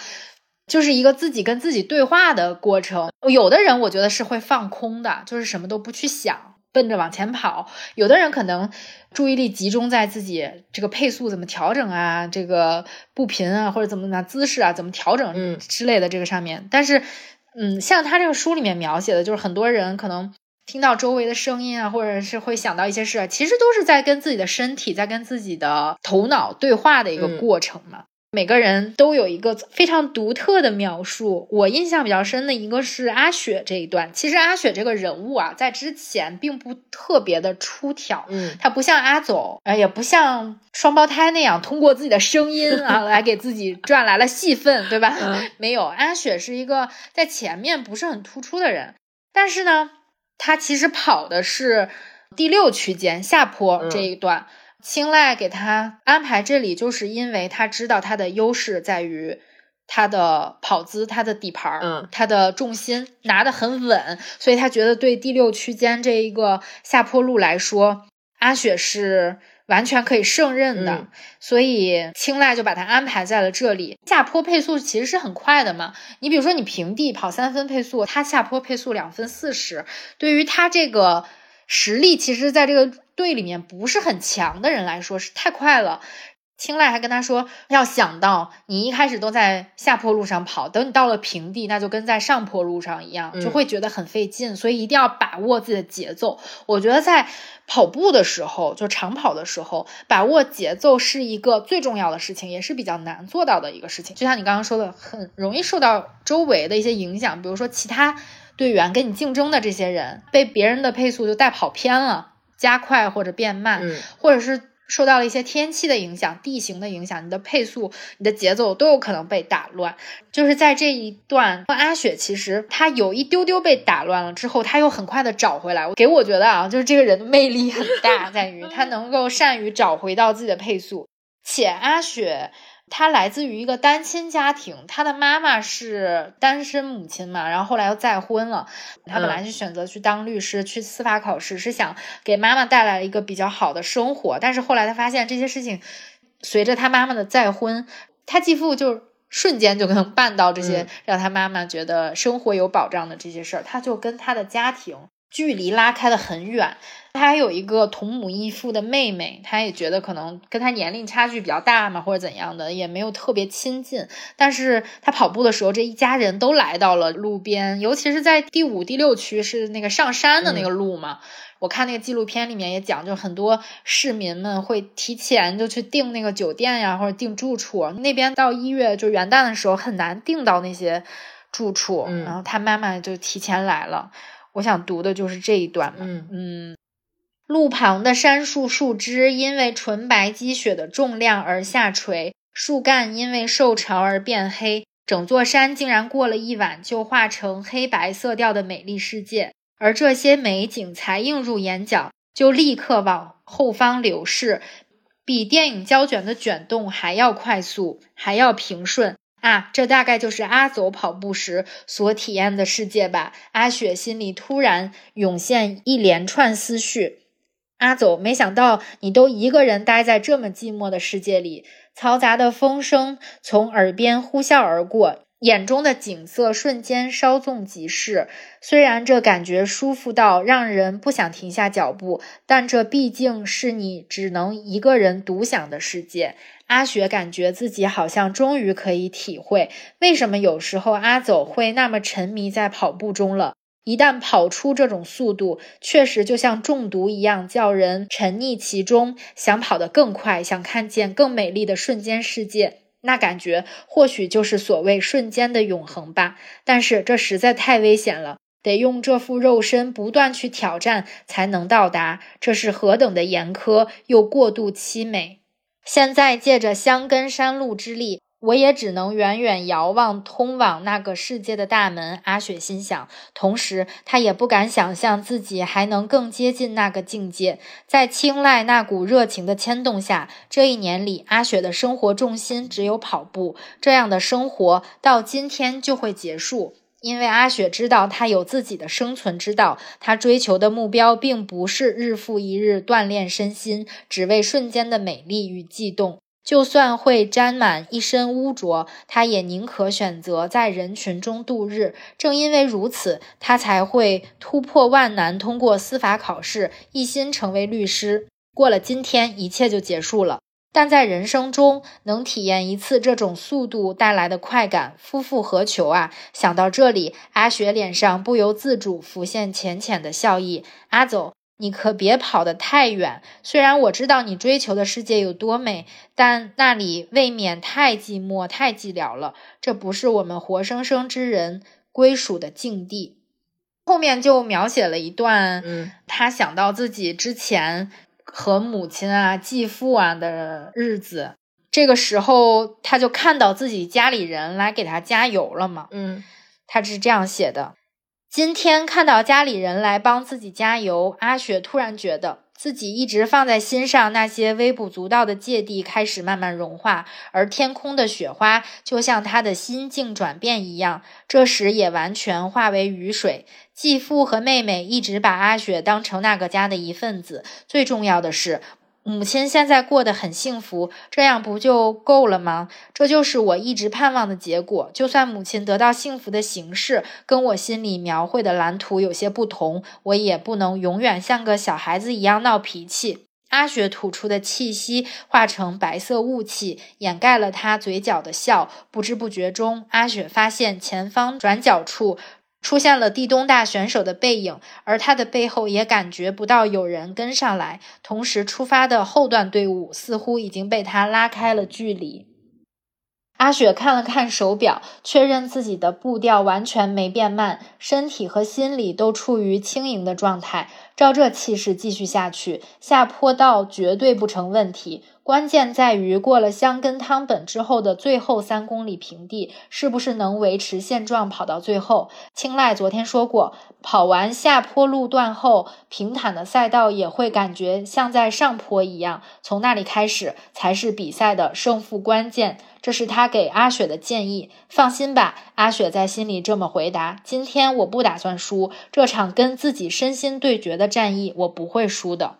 S2: 就是一个自己跟自己对话的过程。有的人我觉得是会放空的，就是什么都不去想。奔着往前跑，有的人可能注意力集中在自己这个配速怎么调整啊，这个步频啊，或者怎么怎么姿势啊，怎么调整之类的这个上面。但是，嗯，像他这个书里面描写的，就是很多人可能听到周围的声音啊，或者是会想到一些事，其实都是在跟自己的身体在跟自己的头脑对话的一个过程嘛。每个人都有一个非常独特的描述。我印象比较深的一个是阿雪这一段。其实阿雪这个人物啊，在之前并不特别的出挑，
S3: 嗯，
S2: 他不像阿总，呃，也不像双胞胎那样通过自己的声音啊 来给自己赚来了戏份，对吧？没有，阿雪是一个在前面不是很突出的人，但是呢，他其实跑的是第六区间下坡这一段。青睐给他安排这里，就是因为他知道他的优势在于他的跑姿、他的底盘、
S3: 嗯，
S2: 他的重心拿得很稳，所以他觉得对第六区间这一个下坡路来说，阿雪是完全可以胜任的，所以青睐就把他安排在了这里。下坡配速其实是很快的嘛，你比如说你平地跑三分配速，他下坡配速两分四十，对于他这个实力，其实在这个。队里面不是很强的人来说是太快了，青睐还跟他说，要想到你一开始都在下坡路上跑，等你到了平地，那就跟在上坡路上一样，就会觉得很费劲，所以一定要把握自己的节奏。我觉得在跑步的时候，就长跑的时候，把握节奏是一个最重要的事情，也是比较难做到的一个事情。就像你刚刚说的，很容易受到周围的一些影响，比如说其他。队员跟你竞争的这些人，被别人的配速就带跑偏了，加快或者变慢，
S3: 嗯
S2: 或者是受到了一些天气的影响、地形的影响，你的配速、你的节奏都有可能被打乱。就是在这一段，阿雪其实她有一丢丢被打乱了之后，她又很快的找回来。给我觉得啊，就是这个人的魅力很大，在于他能够善于找回到自己的配速，且阿雪。她来自于一个单亲家庭，他的妈妈是单身母亲嘛，然后后来又再婚了。他本来就选择去当律师，去司法考试，是想给妈妈带来一个比较好的生活。但是后来他发现这些事情，随着他妈妈的再婚，他继父就瞬间就能办到这些
S3: 嗯
S2: 让他妈妈觉得生活有保障的这些事儿，他就跟他的家庭距离拉开的很远。他还有一个同母异父的妹妹，他也觉得可能跟他年龄差距比较大嘛，或者怎样的，也没有特别亲近。但是他跑步的时候，这一家人都来到了路边，尤其是在第五、第六区是那个上山的那个路嘛。我看那个纪录片里面也讲，就很多市民们会提前就去订那个酒店呀，或者订住处。那边到一月就元旦的时候很难订到那些住处，
S3: 嗯
S2: 然后他妈妈就提前来了。我想读的就是这一段嘛，
S3: 嗯
S2: 嗯，路旁的杉树树枝因为纯白积雪的重量而下垂，树干因为受潮而变黑，整座山竟然过了一晚就化成黑白色调的美丽世界。而这些美景才映入眼角，就立刻往后方流逝，比电影胶卷的卷动还要快速，还要平顺。啊，这大概就是阿走跑步时所体验的世界吧。阿雪心里突然涌现一连串思绪。阿走，没想到你都一个人待在这么寂寞的世界里，嘈杂的风声从耳边呼啸而过，眼中的景色瞬间稍纵即逝。虽然这感觉舒服到让人不想停下脚步，但这毕竟是你只能一个人独享的世界。阿雪感觉自己好像终于可以体会，为什么有时候阿走会那么沉迷在跑步中了。一旦跑出这种速度，确实就像中毒一样，叫人沉溺其中，想跑得更快，想看见更美丽的瞬间世界。那感觉或许就是所谓瞬间的永恒吧。但是这实在太危险了，得用这副肉身不断去挑战才能到达，这是何等的严苛又过度凄美。现在借着香根山路之力，我也只能远远遥望通往那个世界的大门。阿雪心想，同时她也不敢想象自己还能更接近那个境界。在青睐那股热情的牵动下，这一年里，阿雪的生活重心只有跑步。这样的生活到今天就会结束。因为阿雪知道她有自己的生存之道，她追求的目标并不是日复一日锻炼身心，只为瞬间的美丽与悸动。就算会沾满一身污浊，她也宁可选择在人群中度日。正因为如此，她才会突破万难，通过司法考试，一心成为律师。过了今天，一切就结束了。但在人生中能体验一次这种速度带来的快感，夫复何求啊！想到这里，阿雪脸上不由自主浮现浅浅的笑意。阿走，你可别跑得太远。虽然我知道你追求的世界有多美，但那里未免太寂寞、太寂寥了。这不是我们活生生之人归属的境地。后面就描写了一段，
S3: 嗯
S2: 他想到自己之前。和母亲啊、继父啊的日子，这个时候他就看到自己家里人来给他加油了嘛。
S3: 嗯，
S2: 他是这样写的：今天看到家里人来帮自己加油，阿雪突然觉得自己一直放在心上那些微不足道的芥蒂开始慢慢融化，而天空的雪花就像他的心境转变一样，这时也完全化为雨水。继父和妹妹一直把阿雪当成那个家的一份子，最重要的是，母亲现在过得很幸福，这样不就够了吗？这就是我一直盼望的结果。就算母亲得到幸福的形式跟我心里描绘的蓝图有些不同，我也不能永远像个小孩子一样闹脾气。阿雪吐出的气息化成白色雾气，掩盖了她嘴角的笑。不知不觉中，阿雪发现前方转角处。出现了地东大选手的背影，而他的背后也感觉不到有人跟上来。同时出发的后段队伍似乎已经被他拉开了距离。阿雪看了看手表，确认自己的步调完全没变慢，身体和心理都处于轻盈的状态。照这气势继续下去，下坡道绝对不成问题。关键在于过了香根汤本之后的最后三公里平地，是不是能维持现状跑到最后？青睐昨天说过，跑完下坡路段后，平坦的赛道也会感觉像在上坡一样，从那里开始才是比赛的胜负关键。这是他给阿雪的建议。放心吧，阿雪在心里这么回答：今天我不打算输这场跟自己身心对决的战役，我不会输的。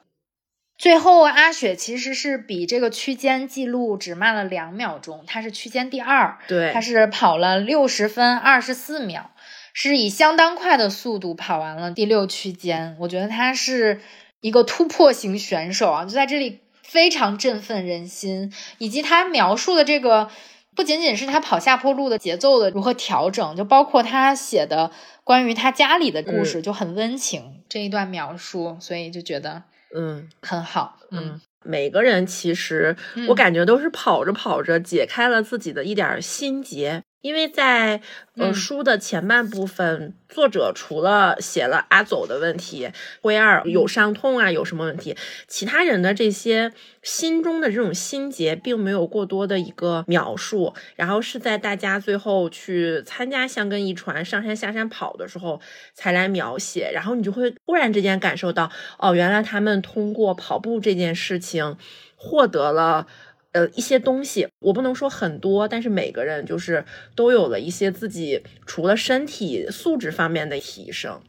S2: 最后，阿雪其实是比这个区间记录只慢了两秒钟，她是区间第二，
S3: 对，
S2: 她是跑了六十分二十四秒，是以相当快的速度跑完了第六区间。我觉得她是一个突破型选手啊，就在这里非常振奋人心，以及他描述的这个不仅仅是他跑下坡路的节奏的如何调整，就包括他写的关于他家里的故事就很温情这一段描述，所以就觉得。
S3: 嗯，
S2: 很好。嗯，
S3: 每个人其实我感觉都是跑着跑着解开了自己的一点心结。因为在呃书的前半部分，作者除了写了阿走的问题，灰二有伤痛啊，有什么问题，其他人的这些心中的这种心结，并没有过多的一个描述。然后是在大家最后去参加香根一传上山下山跑的时候，才来描写。然后你就会忽然之间感受到，哦，原来他们通过跑步这件事情获得了。呃，一些东西我不能说很多，但是每个人就是都有了一些自己除了身体素质方面的提升，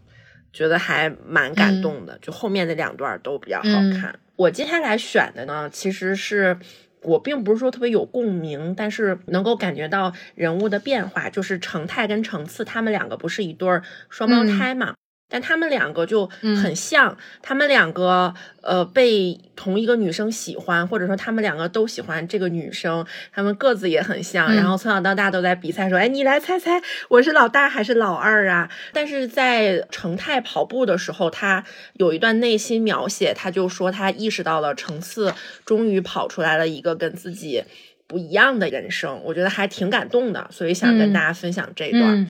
S3: 觉得还蛮感动的。就后面的两段都比较好看。我接下来选的呢，其实是我并不是说特别有共鸣，但是能够感觉到人物的变化，就是成泰跟成次他们两个不是一对双胞胎嘛。但他们两个就很像，他们两个呃被同一个女生喜欢，或者说他们两个都喜欢这个女生，他们个子也很像，然后从小到大都在比赛说，哎，你来猜猜我是老大还是老二啊？但是在成泰跑步的时候，他有一段内心描写，他就说他意识到了程次终于跑出来了一个跟自己不一样的人生，我觉得还挺感动的，所以想跟大家分享这段。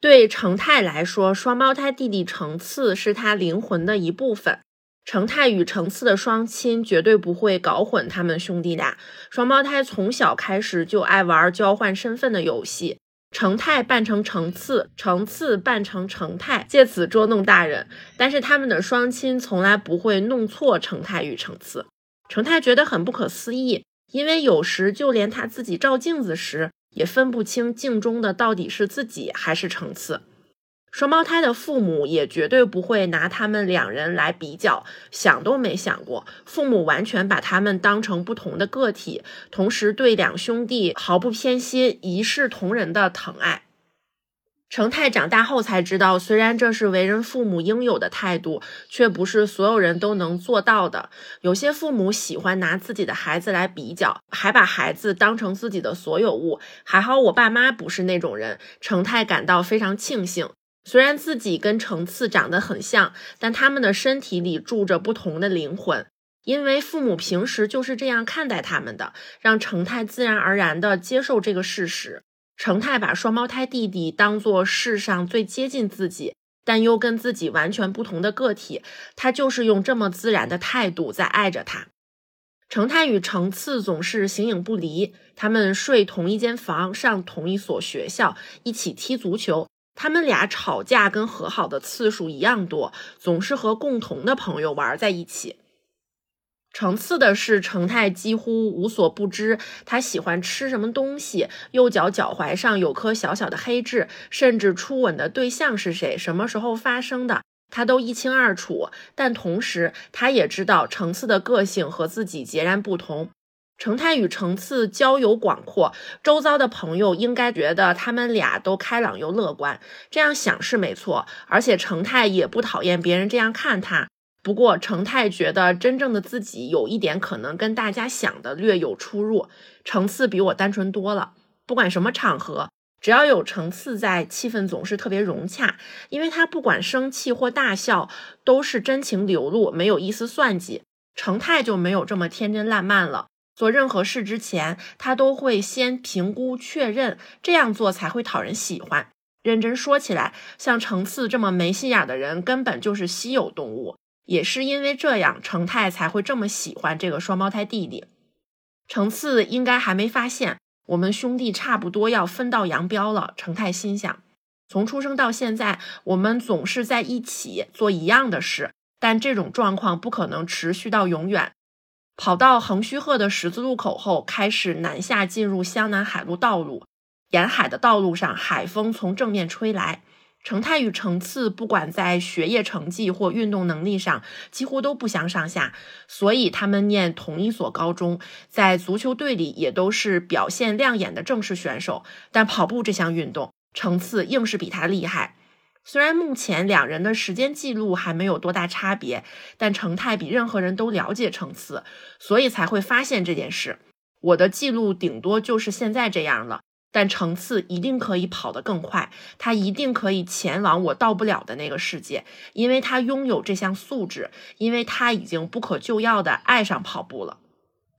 S3: 对成泰来说，双胞胎弟弟成次是他灵魂的一部分。成泰与成次的双亲绝对不会搞混他们兄弟俩。双胞胎从小开始就爱玩交换身份的游戏，成泰扮成成次，成次扮成成泰，借此捉弄大人。但是他们的双亲从来不会弄错成泰与成次。成泰觉得很不可思议，因为有时就连他自己照镜子时。也分不清镜中的到底是自己还是层次。双胞胎的父母也绝对不会拿他们两人来比较，想都没想过。父母完全把他们当成不同的个体，同时对两兄弟毫不偏心，一视同仁的疼爱。成泰长大后才知道，虽然这是为人父母应有的态度，却不是所有人都能做到的。有些父母喜欢拿自己的孩子来比较，还把孩子当成自己的所有物。还好我爸妈不是那种人，成泰感到非常庆幸。虽然自己跟成次长得很像，但他们的身体里住着不同的灵魂，因为父母平时就是这样看待他们的，让成泰自然而然地接受这个事实。成泰把双胞胎弟弟当做世上最接近自己，但又跟自己完全不同的个体，他就是用这么自然的态度在爱着他。成泰与成次总是形影不离，他们睡同一间房，上同一所学校，一起踢足球。他们俩吵架跟和好的次数一样多，总是和共同的朋友玩在一起。成次的是，成泰几乎无所不知。他喜欢吃什么东西，右脚脚踝上有颗小小的黑痣，甚至初吻的对象是谁，什么时候发生的，他都一清二楚。但同时，他也知道成次的个性和自己截然不同。成泰与成次交友广阔，周遭的朋友应该觉得他们俩都开朗又乐观。这样想是没错，而且成泰也不讨厌别人这样看他。不过，程泰觉得真正的自己有一点可能跟大家想的略有出入。程次比我单纯多了，不管什么场合，只要有程次在，气氛总是特别融洽。因为他不管生气或大笑，都是真情流露，没有一丝算计。程泰就没有这么天真烂漫了。做任何事之前，他都会先评估确认，这样做才会讨人喜欢。认真说起来，像程次这么没心眼的人，根本就是稀有动物。也是因为这样，程泰才会这么喜欢这个双胞胎弟弟。程次应该还没发现，我们兄弟差不多要分道扬镳了。程泰心想，从出生到现在，我们总是在一起做一样的事，但这种状况不可能持续到永远。跑到横须贺的十字路口后，开始南下进入湘南海路道路。沿海的道路上，海风从正面吹来。程泰与程次不管在学业成绩或运动能力上，几乎都不相上下，所以他们念同一所高中，在足球队里也都是表现亮眼的正式选手。但跑步这项运动，程次硬是比他厉害。虽然目前两人的时间记录还没有多大差别，但程泰比任何人都了解程次，所以才会发现这件事。我的记录顶多就是现在这样了。但程次一定可以跑得更快，他一定可以前往我到不了的那个世界，因为他拥有这项素质，因为他已经不可救药的爱上跑步了。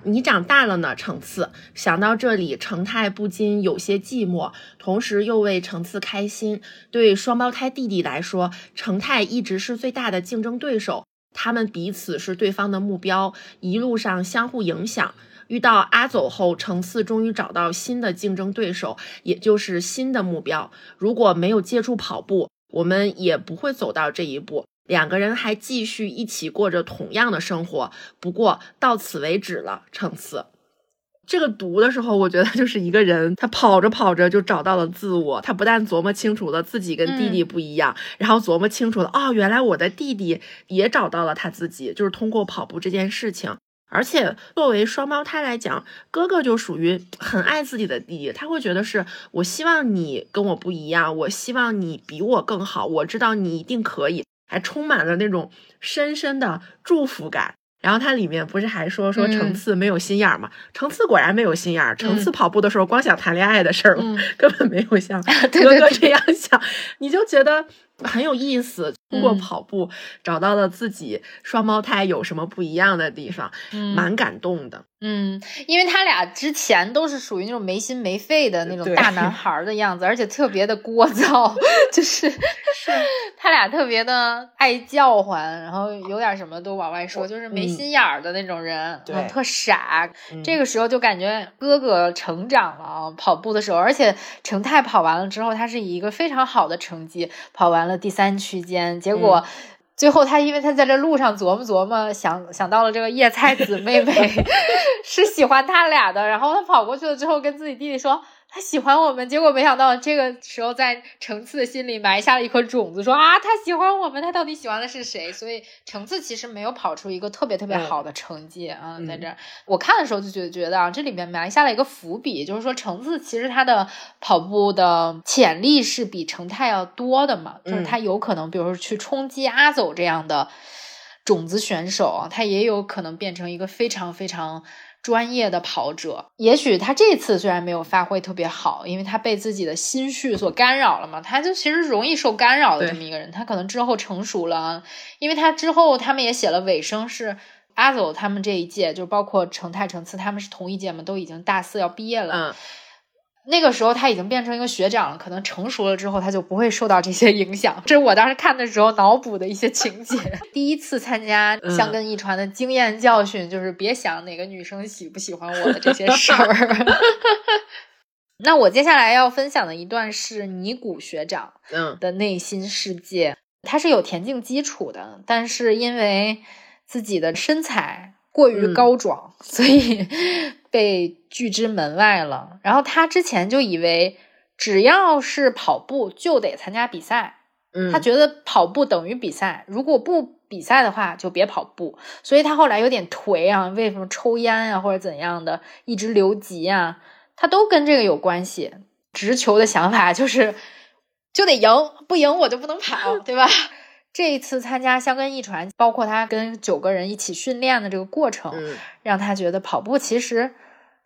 S3: 你长大了呢，程次。想到这里，程泰不禁有些寂寞，同时又为程次开心。对双胞胎弟弟来说，程泰一直是最大的竞争对手，他们彼此是对方的目标，一路上相互影响。遇到阿走后，程次终于找到新的竞争对手，也就是新的目标。如果没有接触跑步，我们也不会走到这一步。两个人还继续一起过着同样的生活，不过到此为止了。程次，这个读的时候，我觉得就是一个人，他跑着跑着就找到了自我。他不但琢磨清楚了自己跟弟弟不一样，然后琢磨清楚了，哦，原来我的弟弟也找到了他自己，就是通过跑步这件事情。而且作为双胞胎来讲，哥哥就属于很爱自己的弟弟，他会觉得是我希望你跟我不一样，我希望你比我更好，我知道你一定可以，还充满了那种深深的祝福感。然后它里面不是还说说程次没有心眼儿吗？程次果然没有心眼儿，程次跑步的时候光想谈恋爱的事儿了，根本没有像 哥哥这样想，你就觉得。很有意思，通过跑步找到了自己双胞胎有什么不一样的地方，蛮感动的。
S2: 嗯，因为他俩之前都是属于那种没心没肺的那种大男孩的样子，而且特别的聒噪，就是 他俩特别的爱叫唤，然后有点什么都往外说，就是没心眼儿的那种人，
S3: 对，
S2: 特傻。这个时候就感觉哥哥成长了啊，跑步的时候，而且成泰跑完了之后，他是以一个非常好的成绩跑完了第三区间，结果。最后，他因为他在这路上琢磨琢磨，想想到了这个叶菜子妹妹 是喜欢他俩的，然后他跑过去了之后，跟自己弟弟说。他喜欢我们，结果没想到这个时候在橙次的心里埋下了一颗种子，说啊，他喜欢我们，他到底喜欢的是谁？所以橙次其实没有跑出一个特别特别好的成绩啊，在这儿我看的时候就觉得觉得啊，这里面埋下了一个伏笔，就是说橙次其实他的跑步的潜力是比成泰要多的嘛，就是他有可能，比如说去冲击阿走这样的种子选手啊，他也有可能变成一个非常非常。专业的跑者，也许他这次虽然没有发挥特别好，因为他被自己的心绪所干扰了嘛，他就其实容易受干扰的这么一个人。他可能之后成熟了，因为他之后他们也写了尾声，是阿走他们这一届，就包括成泰、成次他们是同一届嘛，都已经大四要毕业了。
S3: 嗯。
S2: 那个时候他已经变成一个学长了，可能成熟了之后他就不会受到这些影响。这是我当时看的时候脑补的一些情节。第一次参加相跟一传的经验教训就是别想哪个女生喜不喜欢我的这些事儿。那我接下来要分享的一段是尼古学长的内心世界。他是有田径基础的，但是因为自己的身材。过于高壮，所以被拒之门外了。然后他之前就以为，只要是跑步就得参加比赛。
S3: 嗯，
S2: 他觉得跑步等于比赛，如果不比赛的话就别跑步。所以他后来有点颓啊，为什么抽烟啊或者怎样的，一直留级啊，他都跟这个有关系。直球的想法就是就得赢，不赢我就不能跑，对吧？这一次参加香根一传，包括他跟九个人一起训练的这个过程，让他觉得跑步其实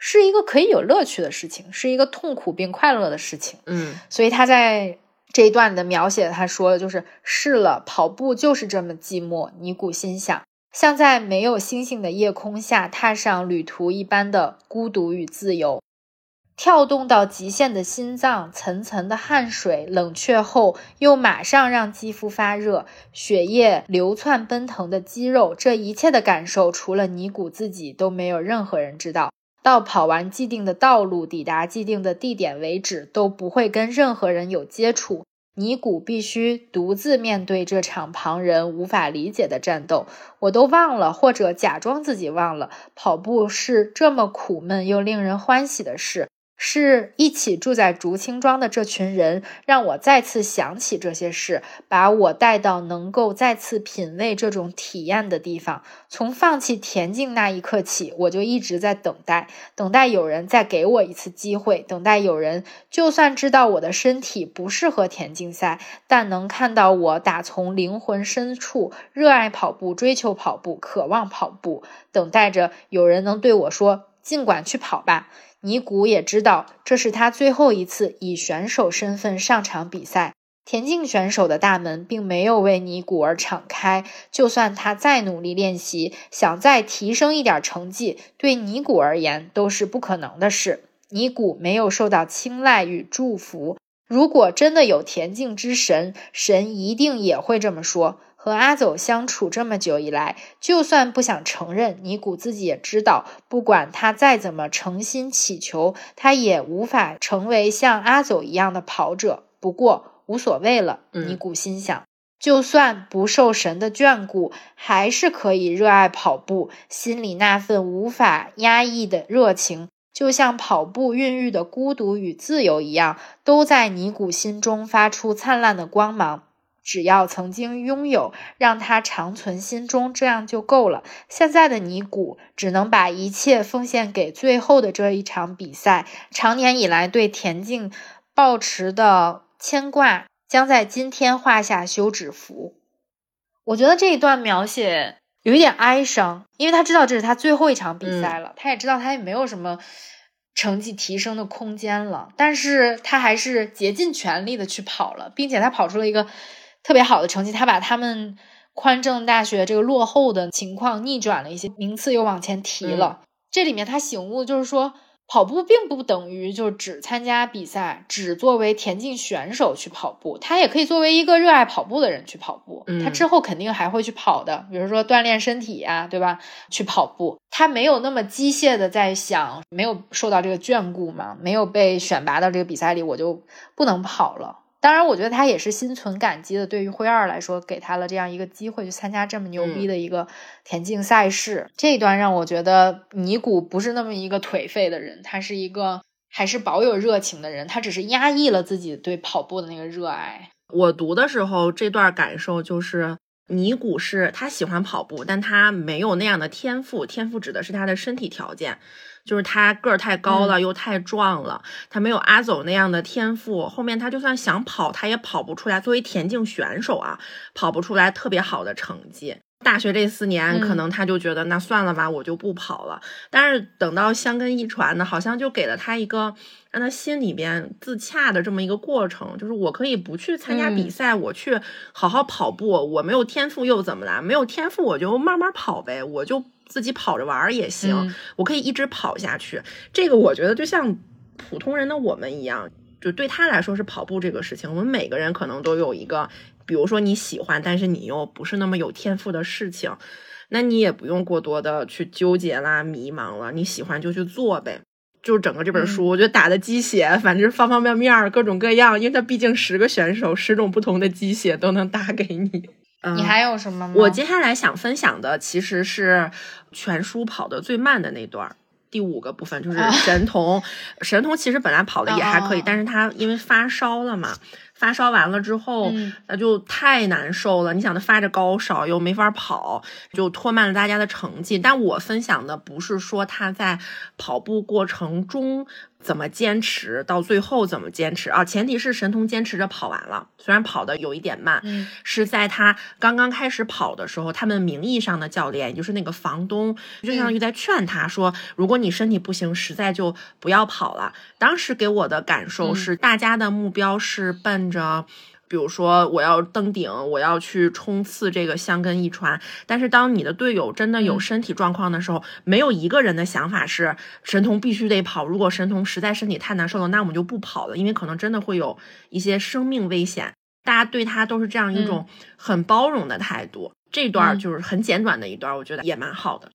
S2: 是一个可以有乐趣的事情，是一个痛苦并快乐的事情。
S3: 嗯，
S2: 所以他在这一段的描写，他说的就是是了，跑步就是这么寂寞。尼古心想，像在没有星星的夜空下踏上旅途一般的孤独与自由。跳动到极限的心脏，层层的汗水冷却后，又马上让肌肤发热，血液流窜奔腾的肌肉，这一切的感受，除了尼古自己，都没有任何人知道。到跑完既定的道路，抵达既定的地点为止，都不会跟任何人有接触。尼古必须独自面对这场旁人无法理解的战斗。我都忘了，或者假装自己忘了，跑步是这么苦闷又令人欢喜的事。是一起住在竹青庄的这群人，让我再次想起这些事，把我带到能够再次品味这种体验的地方。从放弃田径那一刻起，我就一直在等待，等待有人再给我一次机会，等待有人，就算知道我的身体不适合田径赛，但能看到我打从灵魂深处热爱跑步、追求跑步、渴望跑步，等待着有人能对我说：“尽管去跑吧。”尼古也知道，这是他最后一次以选手身份上场比赛。田径选手的大门并没有为尼古而敞开，就算他再努力练习，想再提升一点成绩，对尼古而言都是不可能的事。尼古没有受到青睐与祝福。如果真的有田径之神，神一定也会这么说。和阿走相处这么久以来，就算不想承认，尼古自己也知道，不管他再怎么诚心祈求，他也无法成为像阿走一样的跑者。不过无所谓了，尼古心想，就算不受神的眷顾，还是可以热爱跑步。心里那份无法压抑的热情，就像跑步孕育的孤独与自由一样，都在尼古心中发出灿烂的光芒。只要曾经拥有，让他长存心中，这样就够了。现在的尼古只能把一切奉献给最后的这一场比赛。长年以来对田径抱持的牵挂，将在今天画下休止符。我觉得这一段描写有一点哀伤，因为他知道这是他最后一场比赛了，他也知道他也没有什么成绩提升的空间了，但是他还是竭尽全力的去跑了，并且他跑出了一个。特别好的成绩，他把他们宽政大学这个落后的情况逆转了一些，名次又往前提了。这里面他醒悟就是说，跑步并不等于就只参加比赛，只作为田径选手去跑步，他也可以作为一个热爱跑步的人去跑步。他之后肯定还会去跑的，比如说锻炼身体呀，对吧？去跑步，他没有那么机械的在想，没有受到这个眷顾嘛，没有被选拔到这个比赛里，我就不能跑了。当然，我觉得他也是心存感激的。对于灰二来说，给他了这样一个机会去参加这么牛逼的一个田径赛事，这一段让我觉得尼古不是那么一个颓废的人，他是一个还是保有热情的人。他只是压抑了自己对跑步的那个热爱。
S3: 我读的时候，这段感受就是尼古是他喜欢跑步，但他没有那样的天赋。天赋指的是他的身体条件。就是他个儿太高了，又太壮了，他没有阿走那样的天赋。后面他就算想跑，他也跑不出来。作为田径选手啊，跑不出来特别好的成绩。大学这四年，可能他就觉得那算了吧，我就不跑了。但是等到香根一传呢，好像就给了他一个让他心里边自洽的这么一个过程，就是我可以不去参加比赛，我去好好跑步。我没有天赋又怎么了？没有天赋我就慢慢跑呗，我就。自己跑着玩也行，我可以一直跑下去。这个我觉得就像普通人的我们一样，就对他来说是跑步这个事情。我们每个人可能都有一个，比如说你喜欢，但是你又不是那么有天赋的事情，那你也不用过多的去纠结啦、迷茫了。你喜欢就去做呗。就整个这本书，我觉得打的鸡血，反正方方面面各种各样，因为它毕竟十个选手，十种不同的鸡血都能打给你。
S2: 嗯 你还有什么吗？
S3: 我接下来想分享的其实是全书跑的最慢的那段，第五个部分就是神童。神童其实本来跑的也还可以，但是他因为发烧了嘛。发烧完了之后，那就太难受了。你想，他发着高烧又没法跑，就拖慢了大家的成绩。但我分享的不是说他在跑步过程中怎么坚持，到最后怎么坚持啊？前提是神童坚持着跑完了，虽然跑的有一点慢，是在他刚刚开始跑的时候，他们名义上的教练，也就是那个房东，就相当于在劝他说：“如果你身体不行，实在就不要跑了。”当时给我的感受是，大家的目标是奔。着比如说我要登顶，我要去冲刺这个香根一传。但是当你的队友真的有身体状况的时候，没有一个人的想法是神童必须得跑。如果神童实在身体太难受了，那我们就不跑了，因为可能真的会有一些生命危险。大家对他都是这样一种很包容的态度。这段就是很简短的一段，我觉得也蛮好的。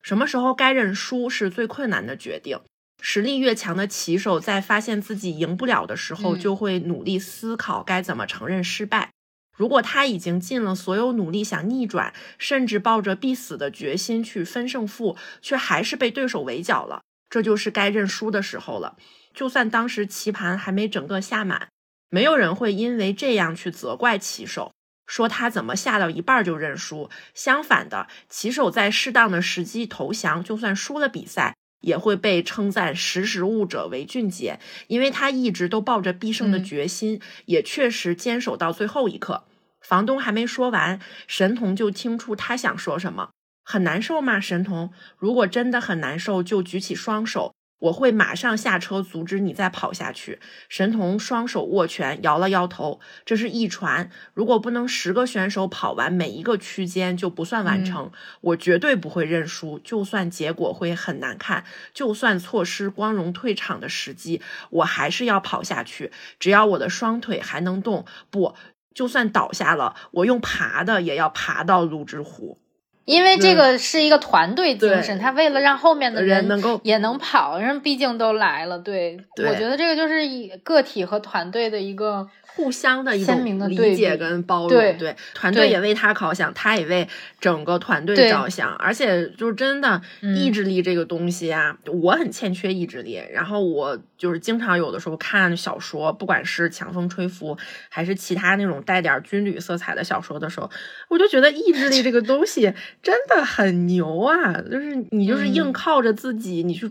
S3: 什么时候该认输是最困难的决定。实力越强的棋手，在发现自己赢不了的时候，就会努力思考该怎么承认失败。如果他已经尽了所有努力想逆转，甚至抱着必死的决心去分胜负，却还是被对手围剿了，这就是该认输的时候了。就算当时棋盘还没整个下满，没有人会因为这样去责怪棋手，说他怎么下到一半就认输。相反的，棋手在适当的时机投降，就算输了比赛。也会被称赞识时务者为俊杰，因为他一直都抱着必胜的决心，也确实坚守到最后一刻。房东还没说完，神童就听出他想说什么。很难受吗，神童？如果真的很难受，就举起双手。我会马上下车阻止你再跑下去。神童双手握拳，摇了摇头。这是一传，如果不能十个选手跑完每一个区间，就不算完成。我绝对不会认输，就算结果会很难看，就算错失光荣退场的时机，我还是要跑下去。只要我的双腿还能动，不，就算倒下了，我用爬的也要爬到泸之湖。
S2: 因为这个是一个团队精神，他为了让后面的
S3: 人能够
S2: 也能跑，人毕竟都来了。对，我觉得这个就是以个体和团队的一个。
S3: 互相的一
S2: 鲜明的
S3: 理解跟包容，
S2: 对
S3: 团队也为他着想，他也为整个团队着想，而且就是真的意志力这个东西啊，我很欠缺意志力。然后我就是经常有的时候看小说，不管是强风吹拂还是其他那种带点军旅色彩的小说的时候，我就觉得意志力这个东西真的很牛啊！就是你就是硬靠着自己，你去。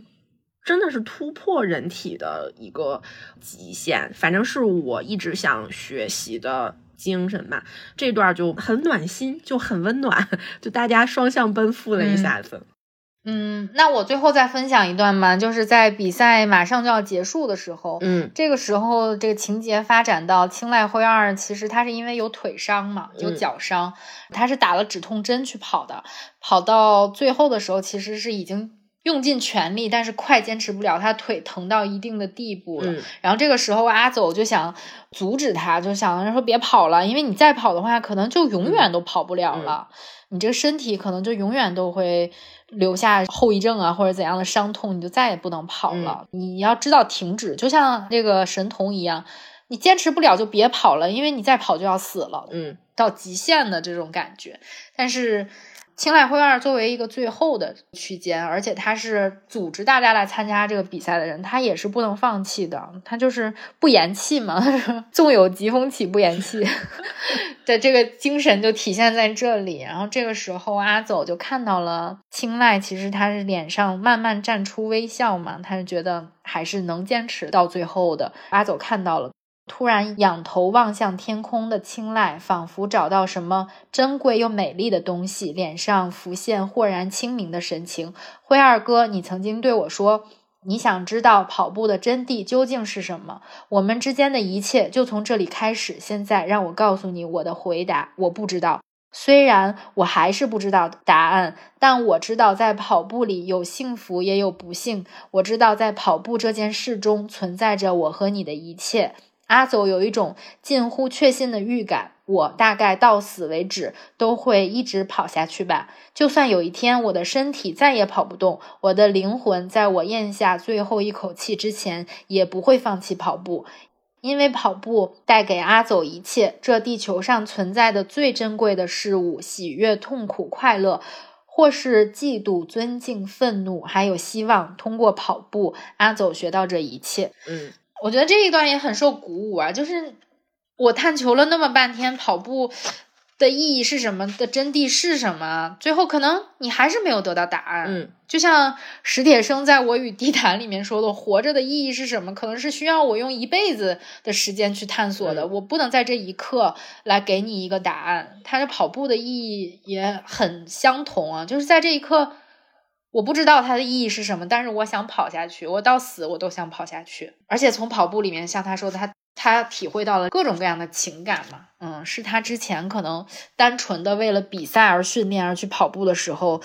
S3: 真的是突破人体的一个极限，反正是我一直想学习的精神吧。这段就很暖心，就很温暖，就大家双向奔赴了一下子。
S2: 嗯，那我最后再分享一段吧，就是在比赛马上就要结束的时候，
S3: 嗯，
S2: 这个时候这个情节发展到青濑灰二，其实他是因为有腿伤嘛，有脚伤，他是打了止痛针去跑的，跑到最后的时候其实是已经。用尽全力，但是快坚持不了，他腿疼到一定的地步了。然后这个时候，阿走就想阻止他，就想说别跑了，因为你再跑的话，可能就永远都跑不了了。你这个身体可能就永远都会留下后遗症啊，或者怎样的伤痛，你就再也不能跑了。你要知道停止，就像这个神童一样，你坚持不了就别跑了，因为你再跑就要死了。
S3: 嗯，
S2: 到极限的这种感觉，但是。青濑灰二作为一个最后的区间，而且他是组织大家来参加这个比赛的人，他也是不能放弃的。他就是不言弃嘛，纵有疾风起，不言弃 的这个精神就体现在这里。然后这个时候，阿走就看到了青睐，其实他是脸上慢慢绽出微笑嘛，他是觉得还是能坚持到最后的。阿走看到了。突然仰头望向天空的青睐，仿佛找到什么珍贵又美丽的东西，脸上浮现豁然清明的神情。辉二哥，你曾经对我说，你想知道跑步的真谛究竟是什么？我们之间的一切就从这里开始。现在让我告诉你我的回答，我不知道。虽然我还是不知道答案，但我知道在跑步里有幸福也有不幸。我知道在跑步这件事中存在着我和你的一切。阿走有一种近乎确信的预感，我大概到死为止都会一直跑下去吧。就算有一天我的身体再也跑不动，我的灵魂在我咽下最后一口气之前也不会放弃跑步，因为跑步带给阿走一切这地球上存在的最珍贵的事物：喜悦、痛苦、快乐，或是嫉妒、尊敬、愤怒，还有希望。通过跑步，阿走学到这一切。
S3: 嗯。
S2: 我觉得这一段也很受鼓舞啊！就是我探求了那么半天，跑步的意义是什么，的真谛是什么，最后可能你还是没有得到答案。
S3: 嗯，
S2: 就像史铁生在我与地坛里面说的：“活着的意义是什么？可能是需要我用一辈子的时间去探索的。我不能在这一刻来给你一个答案。”他的跑步的意义也很相同啊，就是在这一刻。我不知道它的意义是什么，但是我想跑下去，我到死我都想跑下去。而且从跑步里面，像他说的，他他体会到了各种各样的情感嘛，嗯，是他之前可能单纯的为了比赛而训练而去跑步的时候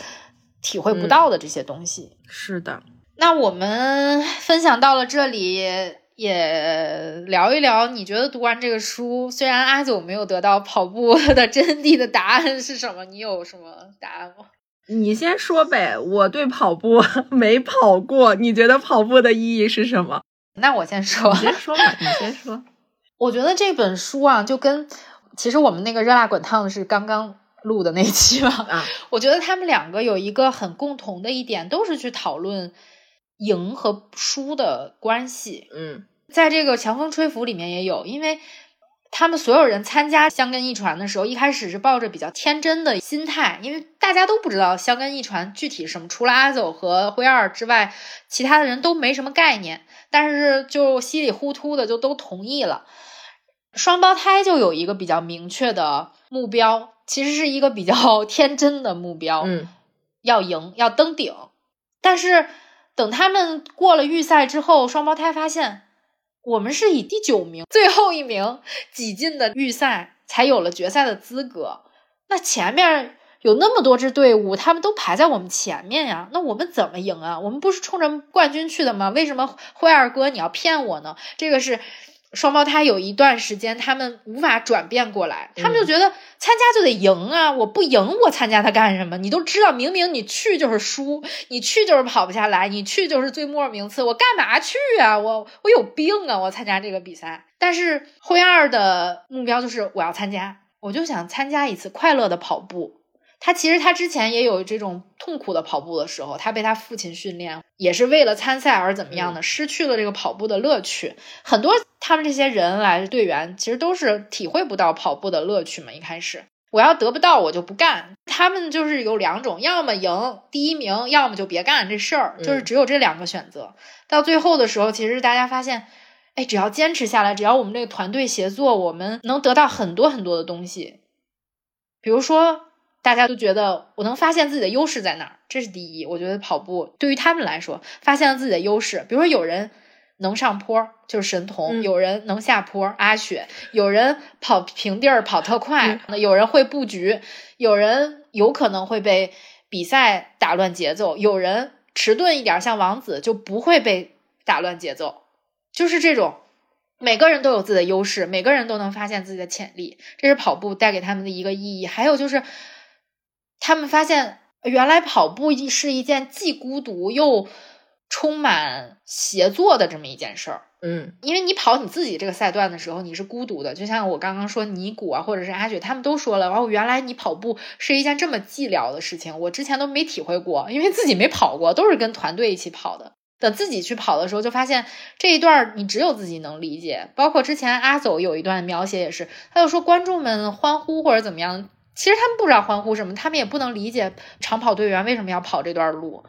S2: 体会不到的这些东西。
S3: 是的，
S2: 那我们分享到了这里，也聊一聊，你觉得读完这个书，虽然阿九没有得到跑步的真谛的答案是什么，你有什么答案吗？
S3: 你先说呗，我对跑步 没跑过，你觉得跑步的意义是什么？
S2: 那我先说，
S3: 你先 说吧，你先说。
S2: 我觉得这本书啊，就跟其实我们那个热辣滚烫是刚刚录的那期嘛。
S3: 啊，
S2: 我觉得他们两个有一个很共同的一点，都是去讨论赢和输的关系。
S3: 嗯，
S2: 在这个强风吹拂里面也有，因为他们所有人参加香根一传的时候，一开始是抱着比较天真的心态，因为大家都不知道香根一传具体什么，除了阿走和灰二之外，其他的人都没什么概念。但是就稀里糊涂的就都同意了。双胞胎就有一个比较明确的目标，其实是一个比较天真的目标，
S3: 嗯，
S2: 要赢，要登顶。但是等他们过了预赛之后，双胞胎发现，我们是以第九名、最后一名挤进的预赛，才有了决赛的资格。那前面有那么多支队伍，他们都排在我们前面呀，那我们怎么赢啊？我们不是冲着冠军去的吗？为什么辉二哥你要骗我呢？这个是。双胞胎有一段时间，他们无法转变过来，他们就觉得参加就得赢啊！我不赢，我参加它干什么？你都知道，明明你去就是输，你去就是跑不下来，你去就是最末名次，我干嘛去啊？我我有病啊！我参加这个比赛，但是灰二的目标就是我要参加，我就想参加一次快乐的跑步。他其实他之前也有这种痛苦的跑步的时候，他被他父亲训练，也是为了参赛而怎么样的，失去了这个跑步的乐趣。很多他们这些人来队员，其实都是体会不到跑步的乐趣嘛。一开始我要得不到，我就不干。他们就是有两种，要么赢第一名，要么就别干这事儿，就是只有这两个选择。到最后的时候，其实大家发现，哎，只要坚持下来，只要我们这个团队协作，我们能得到很多很多的东西，比如说。大家都觉得我能发现自己的优势在哪儿，这是第一。我觉得跑步对于他们来说，发现了自己的优势。比如说，有人能上坡，就是神童；有人能下坡，阿雪；有人跑平地儿跑特快，有人会布局；有人有可能会被比赛打乱节奏；有人迟钝一点，像王子就不会被打乱节奏。就是这种，每个人都有自己的优势，每个人都能发现自己的潜力，这是跑步带给他们的一个意义。还有就是。他们发现，原来跑步是一件既孤独又充满协作的这么一件事儿。
S3: 嗯，
S2: 因为你跑你自己这个赛段的时候，你是孤独的。就像我刚刚说，尼古啊，或者是阿雪，他们都说了，哦，原来你跑步是一件这么寂寥的事情，我之前都没体会过，因为自己没跑过，都是跟团队一起跑的。等自己去跑的时候，就发现这一段你只有自己能理解。包括之前阿走有一段描写也是，他就说观众们欢呼或者怎么样。其实他们不知道欢呼什么，他们也不能理解长跑队员为什么要跑这段路，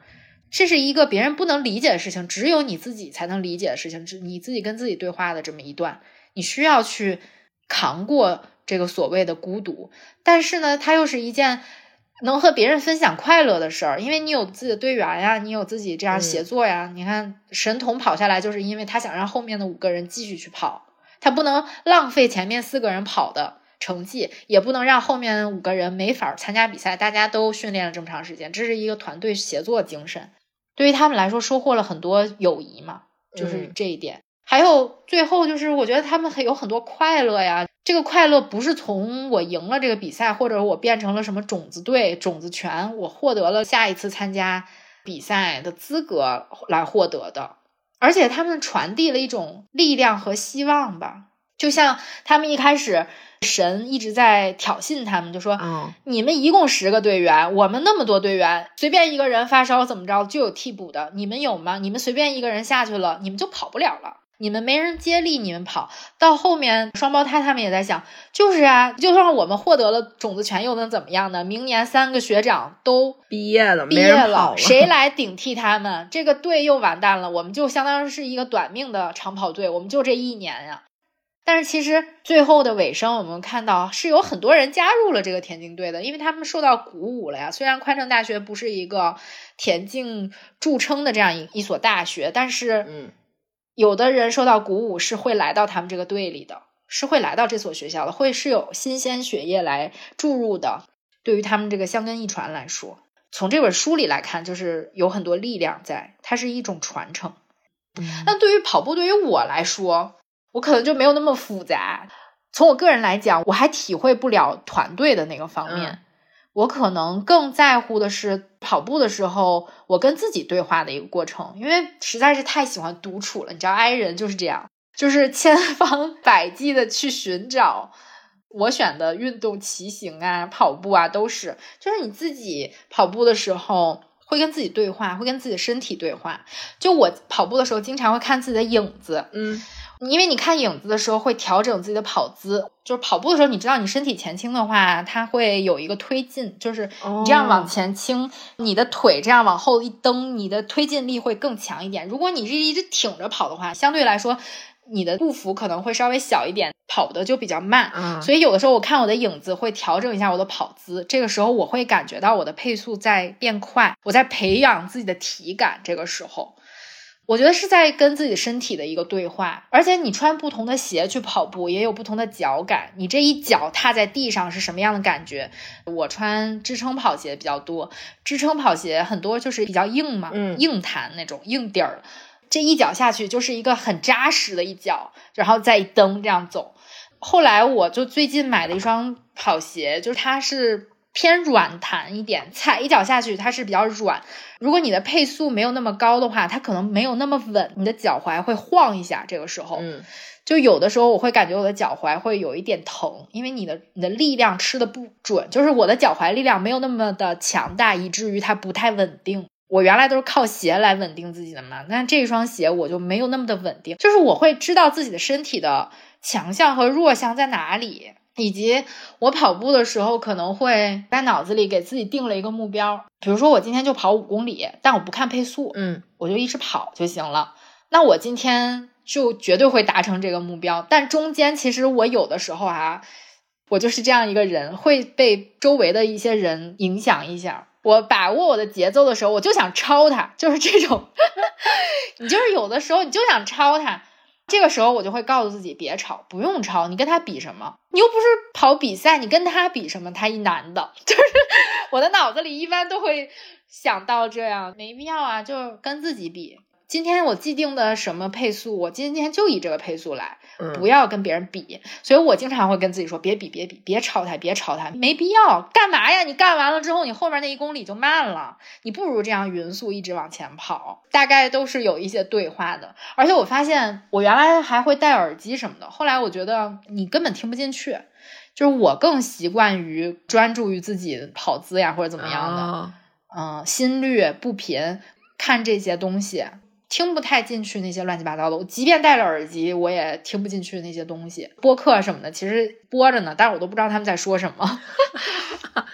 S2: 这是一个别人不能理解的事情，只有你自己才能理解的事情，只你自己跟自己对话的这么一段，你需要去扛过这个所谓的孤独。但是呢，它又是一件能和别人分享快乐的事儿，因为你有自己的队员呀，你有自己这样协作呀。你看神童跑下来，就是因为他想让后面的五个人继续去跑，他不能浪费前面四个人跑的。成绩也不能让后面五个人没法参加比赛，大家都训练了这么长时间，这是一个团队协作精神，对于他们来说收获了很多友谊嘛，就是这一点。还有最后就是，我觉得他们很有很多快乐呀，这个快乐不是从我赢了这个比赛，或者我变成了什么种子队、种子权，我获得了下一次参加比赛的资格来获得的，而且他们传递了一种力量和希望吧，就像他们一开始。神一直在挑衅他们，就说：“你们一共十个队员，我们那么多队员，随便一个人发烧怎么着就有替补的，你们有吗？你们随便一个人下去了，你们就跑不了了。你们没人接力，你们跑到后面，双胞胎他们也在想，就是啊，就算我们获得了种子权，又能怎么样呢？明年三个学长都
S3: 毕业了，
S2: 毕业了，谁来顶替他们？这个队又完蛋了，我们就相当于是一个短命的长跑队，我们就这一年呀。”但是其实最后的尾声，我们看到是有很多人加入了这个田径队的，因为他们受到鼓舞了呀。虽然宽城大学不是一个田径著称的这样一一所大学，但是
S3: 嗯，
S2: 有的人受到鼓舞是会来到他们这个队里的，是会来到这所学校的，会是有新鲜血液来注入的。对于他们这个香根一传来说，从这本书里来看，就是有很多力量在，它是一种传承。那对于跑步，对于我来说，我可能就没有那么复杂。从我个人来讲，我还体会不了团队的那个方面。我可能更在乎的是跑步的时候，我跟自己对话的一个过程，因为实在是太喜欢独处了。你知道，i 人就是这样，就是千方百计的去寻找。我选的运动，骑行啊、跑步啊，都是，就是你自己跑步的时候会跟自己对话，会跟自己的身体对话。就我跑步的时候，经常会看自己的影子，
S3: 嗯。
S2: 因为你看影子的时候会调整自己的跑姿，就是跑步的时候，你知道你身体前倾的话，它会有一个推进，就是你这样往前倾，你的腿这样往后一蹬，你的推进力会更强一点。如果你是一直挺着跑的话，相对来说你的步幅可能会稍微小一点，跑的就比较慢。所以有的时候我看我的影子会调整一下我的跑姿，这个时候我会感觉到我的配速在变快，我在培养自己的体感。这个时候。我觉得是在跟自己身体的一个对话，而且你穿不同的鞋去跑步也有不同的脚感。你这一脚踏在地上是什么样的感觉？我穿支撑跑鞋比较多，支撑跑鞋很多就是比较硬嘛，硬弹那种硬底儿，这一脚下去就是一个很扎实的一脚，然后再一蹬这样走。后来我就最近买了一双跑鞋，就是它是。偏软弹一点，踩一脚下去它是比较软。如果你的配速没有那么高的话，它可能没有那么稳，你的脚踝会晃一下。这个时候，
S3: 嗯，
S2: 就有的时候我会感觉我的脚踝会有一点疼，因为你的你的力量吃的不准，就是我的脚踝力量没有那么的强大，以至于它不太稳定。我原来都是靠鞋来稳定自己的嘛，但这双鞋我就没有那么的稳定，就是我会知道自己的身体的强项和弱项在哪里。以及我跑步的时候，可能会在脑子里给自己定了一个目标，比如说我今天就跑五公里，但我不看配速，
S3: 嗯，
S2: 我就一直跑就行了。那我今天就绝对会达成这个目标。但中间其实我有的时候啊，我就是这样一个人，会被周围的一些人影响一下。我把握我的节奏的时候，我就想超他，就是这种。你就是有的时候你就想超他。这个时候我就会告诉自己别吵，不用吵，你跟他比什么？你又不是跑比赛，你跟他比什么？他一男的，就是我的脑子里一般都会想到这样，没必要啊，就跟自己比。今天我既定的什么配速，我今天就以这个配速来，不要跟别人比。所以我经常会跟自己说，别比，别比，别超他，别超他，没必要。干嘛呀？你干完了之后，你后面那一公里就慢了，你不如这样匀速一直往前跑。大概都是有一些对话的。而且我发现，我原来还会戴耳机什么的，后来我觉得你根本听不进去。就是我更习惯于专注于自己跑姿呀，或者怎么样的，嗯，心率、步频，看这些东西。听不太进去那些乱七八糟的，我即便戴了耳机，我也听不进去那些东西。播客什么的，其实播着呢，但是我都不知道他们在说什么。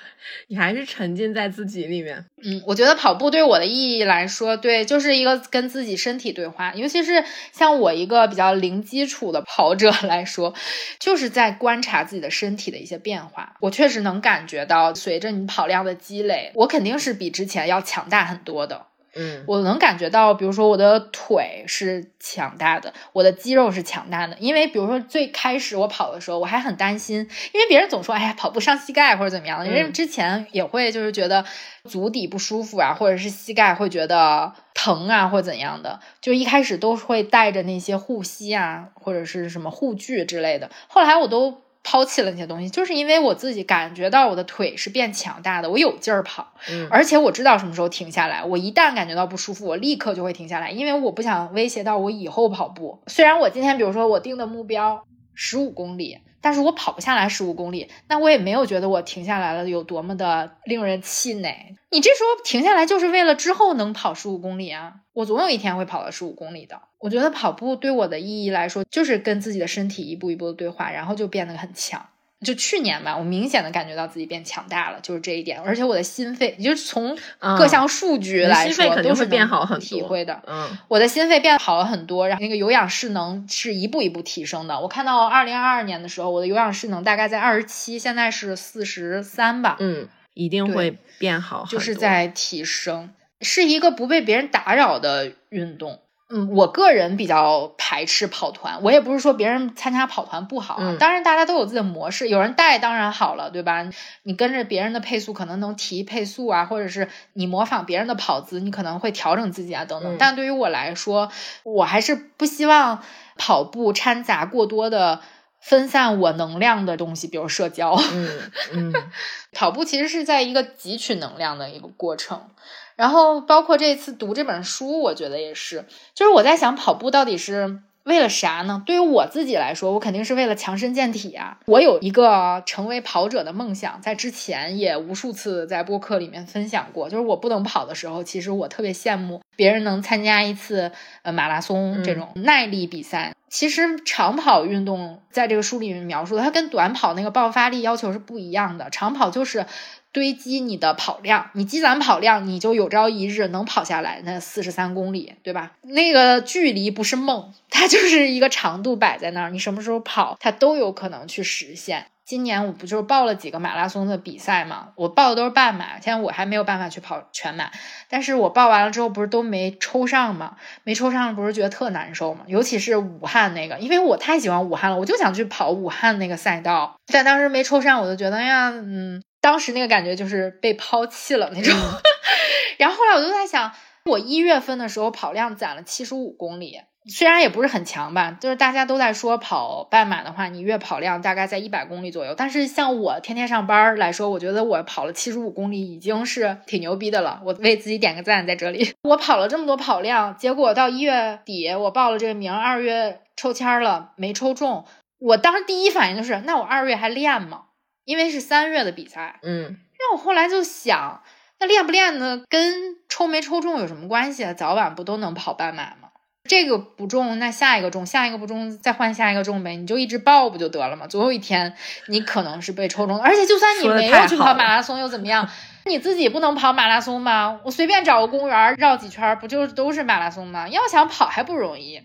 S3: 你还是沉浸在自己里面。
S2: 嗯，我觉得跑步对我的意义来说，对，就是一个跟自己身体对话。尤其是像我一个比较零基础的跑者来说，就是在观察自己的身体的一些变化。我确实能感觉到，随着你跑量的积累，我肯定是比之前要强大很多的。
S3: 嗯，
S2: 我能感觉到，比如说我的腿是强大的，我的肌肉是强大的。因为比如说最开始我跑的时候，我还很担心，因为别人总说，哎呀，跑步伤膝盖或者怎么样的。因为之前也会就是觉得足底不舒服啊，或者是膝盖会觉得疼啊，或怎样的，就一开始都会带着那些护膝啊，或者是什么护具之类的。后来我都。抛弃了那些东西，就是因为我自己感觉到我的腿是变强大的，我有劲儿跑，
S3: 嗯，
S2: 而且我知道什么时候停下来。我一旦感觉到不舒服，我立刻就会停下来，因为我不想威胁到我以后跑步。虽然我今天，比如说我定的目标十五公里。但是我跑不下来十五公里，那我也没有觉得我停下来了有多么的令人气馁。你这时候停下来就是为了之后能跑十五公里啊！我总有一天会跑到十五公里的。我觉得跑步对我的意义来说，就是跟自己的身体一步一步的对话，然后就变得很强。就去年吧，我明显的感觉到自己变强大了，就是这一点。而且我的心肺，就是从各项数据来说，
S3: 都是变好很多
S2: 体会的。
S3: 嗯，
S2: 我的心肺变好了很多，然后那个有氧势能是一步一步提升的。我看到二零二二年的时候，我的有氧势能大概在二十七，现在是四十三吧。
S3: 嗯，一定会变好，
S2: 就是在提升，是一个不被别人打扰的运动。嗯，我个人比较排斥跑团，我也不是说别人参加跑团不好，
S3: 嗯
S2: 当然大家都有自己的模式，有人带当然好了，对吧？你跟着别人的配速可能能提配速啊，或者是你模仿别人的跑姿，你可能会调整自己啊等等。
S3: 嗯
S2: 但对于我来说，我还是不希望跑步掺杂过多的分散我能量的东西，比如社交。
S3: 嗯嗯
S2: 跑步其实是在一个汲取能量的一个过程，然后包括这次读这本书，我觉得也是，就是我在想跑步到底是为了啥呢？对于我自己来说，我肯定是为了强身健体啊。我有一个成为跑者的梦想，在之前也无数次在播客里面分享过，就是我不能跑的时候，其实我特别羡慕别人能参加一次呃马拉松这种耐力比赛。其实长跑运动在这个书里面描述的，它跟短跑那个爆发力要求是不一样的。长跑就是堆积你的跑量，你积攒跑量，你就有朝一日能跑下来那四十三公里，对吧？那个距离不是梦，它就是一个长度摆在那儿，你什么时候跑，它都有可能去实现。今年我不就是报了几个马拉松的比赛嘛？我报的都是半马，现在我还没有办法去跑全马，但是我报完了之后不是都没抽上吗？没抽上不是觉得特难受吗？尤其是武汉那个，因为我太喜欢武汉了，我就想去跑武汉那个赛道，但当时没抽上，我就觉得哎呀，嗯，当时那个感觉就是被抛弃了那种。然后后来我就在想，我一月份的时候跑量攒了七十五公里。虽然也不是很强吧，就是大家都在说跑半马的话，你月跑量大概在一百公里左右。但是像我天天上班来说，我觉得我跑了七十五公里已经是挺牛逼的了。我为自己点个赞在这里。我跑了这么多跑量，结果到一月底我报了这个名，二月抽签了没抽中。我当时第一反应就是，那我二月还练吗？因为是三月的比赛。
S3: 嗯，
S2: 那我后来就想，那练不练呢，跟抽没抽中有什么关系啊？早晚不都能跑半马吗？这个不中，那下一个中，下一个不中，再换下一个中呗，你就一直报不就得了吗？总有一天你可能是被抽中的，而且就算你没有去跑马拉松又怎么样？你自己不能跑马拉松吗？我随便找个公园绕几圈，不就都是马拉松吗？要想跑还不容易。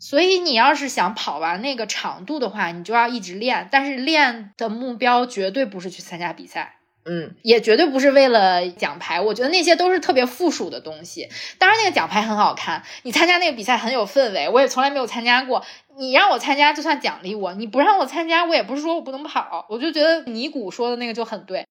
S2: 所以你要是想跑完那个长度的话，你就要一直练，但是练的目标绝对不是去参加比赛。
S3: 嗯
S2: 也绝对不是为了奖牌，我觉得那些都是特别附属的东西。当然，那个奖牌很好看，你参加那个比赛很有氛围，我也从来没有参加过。你让我参加就算奖励我，你不让我参加，我也不是说我不能跑。我就觉得尼古说的那个就很对，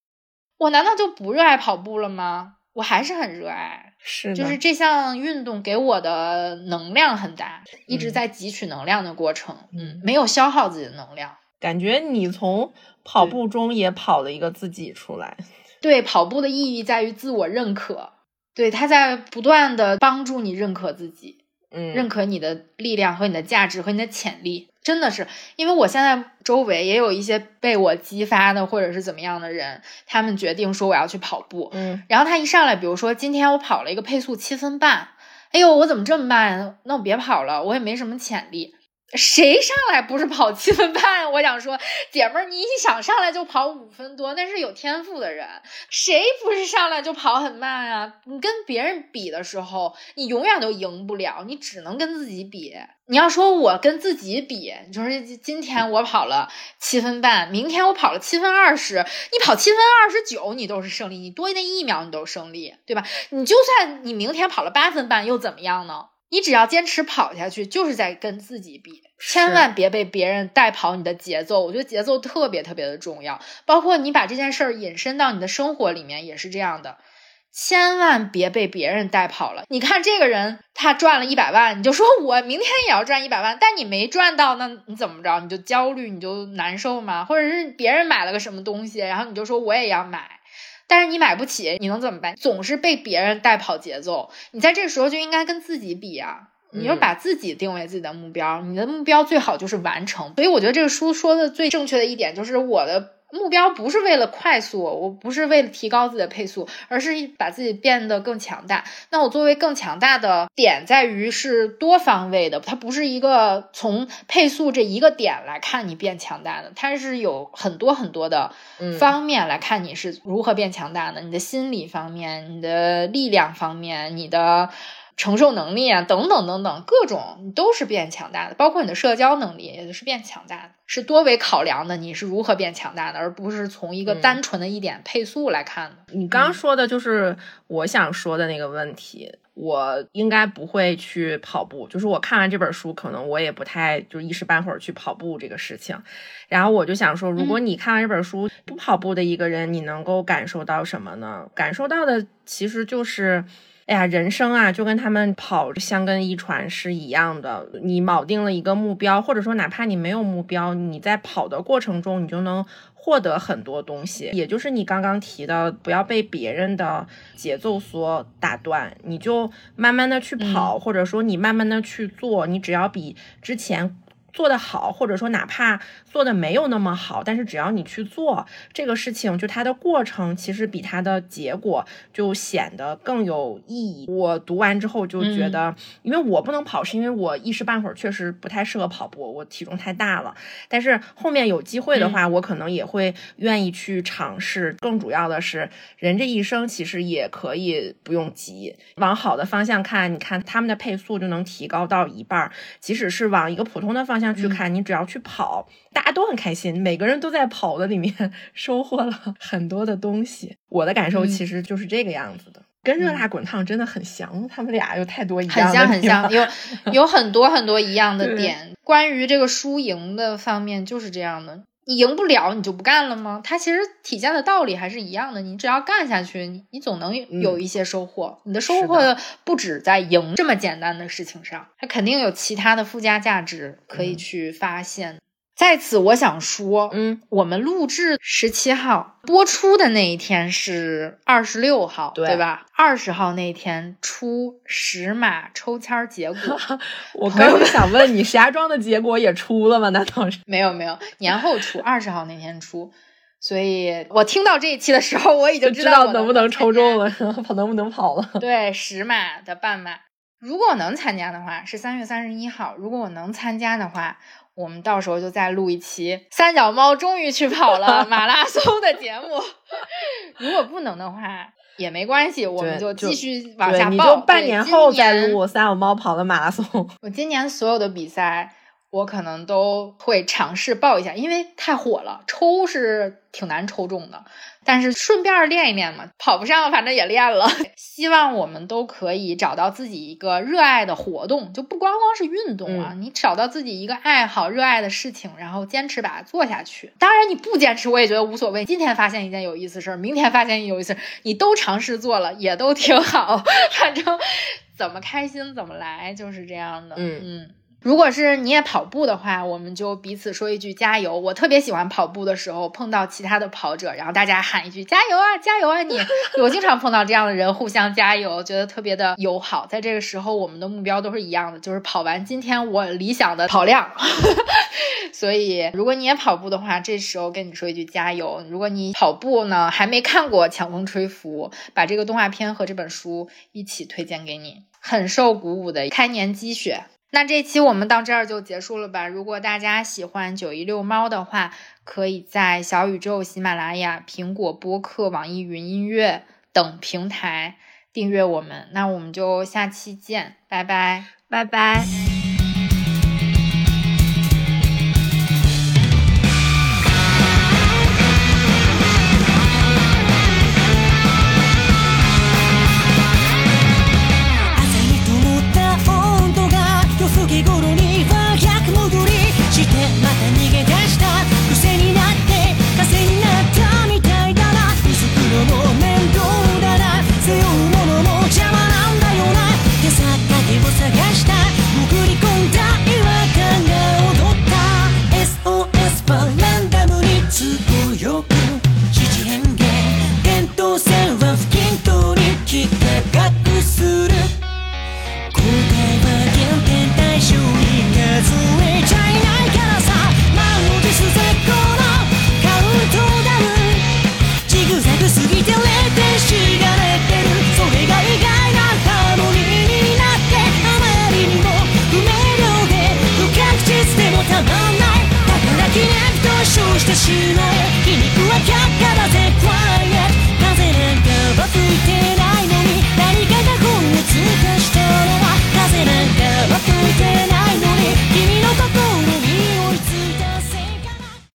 S2: 我难道就不热爱跑步了吗？我还是很热爱，
S3: 是，
S2: 就是这项运动给我的能量很大，一直
S3: 嗯。
S2: 在汲取能量的过程，
S3: 嗯。
S2: 没有消耗自己的能量。
S3: 感觉你从跑步中也跑了一个自己出来。
S2: 对跑步的意义在于自我认可，对它在不断的帮助你认可自己，
S3: 嗯，
S2: 认可你的力量和你的价值和你的潜力。真的是，因为我现在周围也有一些被我激发的或者是怎么样的人，他们决定说我要去跑步，
S3: 嗯
S2: 然后他一上来，比如说今天我跑了一个配速七分半，哎呦，我怎么这么慢？那我别跑了，我也没什么潜力。谁上来不是跑七分半？我想说，姐们儿，你一想上来就跑五分多，那是有天赋的人。谁不是上来就跑很慢啊？你跟别人比的时候，你永远都赢不了，你只能跟自己比。你要说我跟自己比，你就是今天我跑了七分半，明天我跑了七分二十，你跑七分二十九，你都是胜利，你多那一秒你都是胜利，对吧？你就算你明天跑了八分半又怎么样呢？你只要坚持跑下去，就是在跟自己比，千万别被别人带跑你的节奏。我觉得节奏特别特别的重要，包括你把这件事儿引申到你的生活里面也是这样的。千万别被别人带跑了。你看这个人，他赚了一百万，你就说我明天也要赚一百万，但你没赚到，那你怎么着？你就焦虑，你就难受吗？或者是别人买了个什么东西，然后你就说我也要买，但是你买不起，你能怎么办？总是被别人带跑节奏，你在这时候就应该跟自己比啊。你就
S3: 嗯
S2: 把自己定为自己的目标，你的目标最好就是完成。所以我觉得这个书说的最正确的一点就是我的目标不是为了快速，我不是为了提高自己的配速，而是把自己变得更强大。那我作为更强大的点在于是多方位的，它不是一个从配速这一个点来看你变强大的，它是有很多很多的
S3: 嗯
S2: 方面来看你是如何变强大的。你的心理方面，你的力量方面，你的。承受能力啊，等等等等，各种你都是变强大的，包括你的社交能力也是变强大的，是多维考量的，你是如何变强大的，而不是从一个单纯的一点配速来看的。
S3: 你刚刚说的就是我想说的那个问题。我应该不会去跑步，就是我看完这本书，可能我也不太就一时半会儿去跑步这个事情。然后我就想说，如果你看完这本书不跑步的一个人，你能够感受到什么呢？感受到的其实就是，哎呀，人生啊，就跟他们跑香根一传是一样的。你铆定了一个目标，或者说哪怕你没有目标，你在跑的过程中，你就能。获得很多东西，也就是你刚刚提的，不要被别人的节奏所打断，你就慢慢的去跑，或者说你慢慢的去做，你只要比之前。做得好，或者说哪怕做的没有那么好，但是只要你去做这个事情，就它的过程其实比它的结果就显得更有意义。我读完之后就觉得，因为我不能跑，是因为我一时半会儿确实不太适合跑步，我体重太大了。但是后面有机会的话，我可能也会愿意去尝试。更主要的是，人这一生其实也可以不用急，往好的方向看，你看他们的配速就能提高到一半，即使是往一个普通的方。向去看，你只要去跑，大家都很开心，每个人都在跑的里面 收获了很多的东西。我的感受其实就是这个样子的，跟热辣滚烫真的很像，他们俩有太多一样，
S2: 很像很像，有 有很多很多一样的点。关于这个输赢的方面，就是这样的。你赢不了，你就不干了吗？它其实体现的道理还是一样的。你只要干下去，你你总能有一些收获。你的收获不止在赢这么简单的事情上，它肯定有其他的附加价值可以去发现。在此，我想说，
S3: 嗯，
S2: 我们录制十七号播出的那一天是二十六号，对吧？二十号那天出十码抽签结果，
S3: 我刚想问你，石家庄的结果也出了吗？难道是？
S2: 没有没有，年后出，二十号那天出。所以我听到这一期的时候，我已经
S3: 知
S2: 道
S3: 能不能抽中了，跑 能不能跑了？
S2: 对，十码的半马，如果我能参加的话，是三月三十一号。如果我能参加的话。我们到时候就再录一期三脚猫终于去跑了 马拉松的节目。如果不能的话也没关系，我们就继续往下报。
S3: 你就半年后再录三脚猫跑了马拉松。
S2: 我今年所有的比赛。我可能都会尝试报一下，因为太火了，抽是挺难抽中的。但是顺便练一练嘛，跑不上，反正也练了。希望我们都可以找到自己一个热爱的活动，就不光光是运动啊，你找到自己一个爱好、热爱的事情，然后坚持把它做下去。当然你不坚持，我也觉得无所谓。今天发现一件有意思事儿，明天发现有意思，你都尝试做了，也都挺好。反正怎么开心怎么来，就是这样的。
S3: 嗯
S2: 嗯。如果是你也跑步的话，我们就彼此说一句加油。我特别喜欢跑步的时候碰到其他的跑者，然后大家喊一句加油啊，加油啊！你 我经常碰到这样的人，互相加油，觉得特别的友好。在这个时候，我们的目标都是一样的，就是跑完今天我理想的跑量。所以，如果你也跑步的话，这时候跟你说一句加油。如果你跑步呢还没看过《强风吹拂》，把这个动画片和这本书一起推荐给你，很受鼓舞的开年积雪。那这期我们到这儿就结束了吧？如果大家喜欢九一遛猫的话，可以在小宇宙、喜马拉雅、苹果播客、网易云音乐等平台订阅我们。那我们就下期见，拜拜，
S3: 拜拜。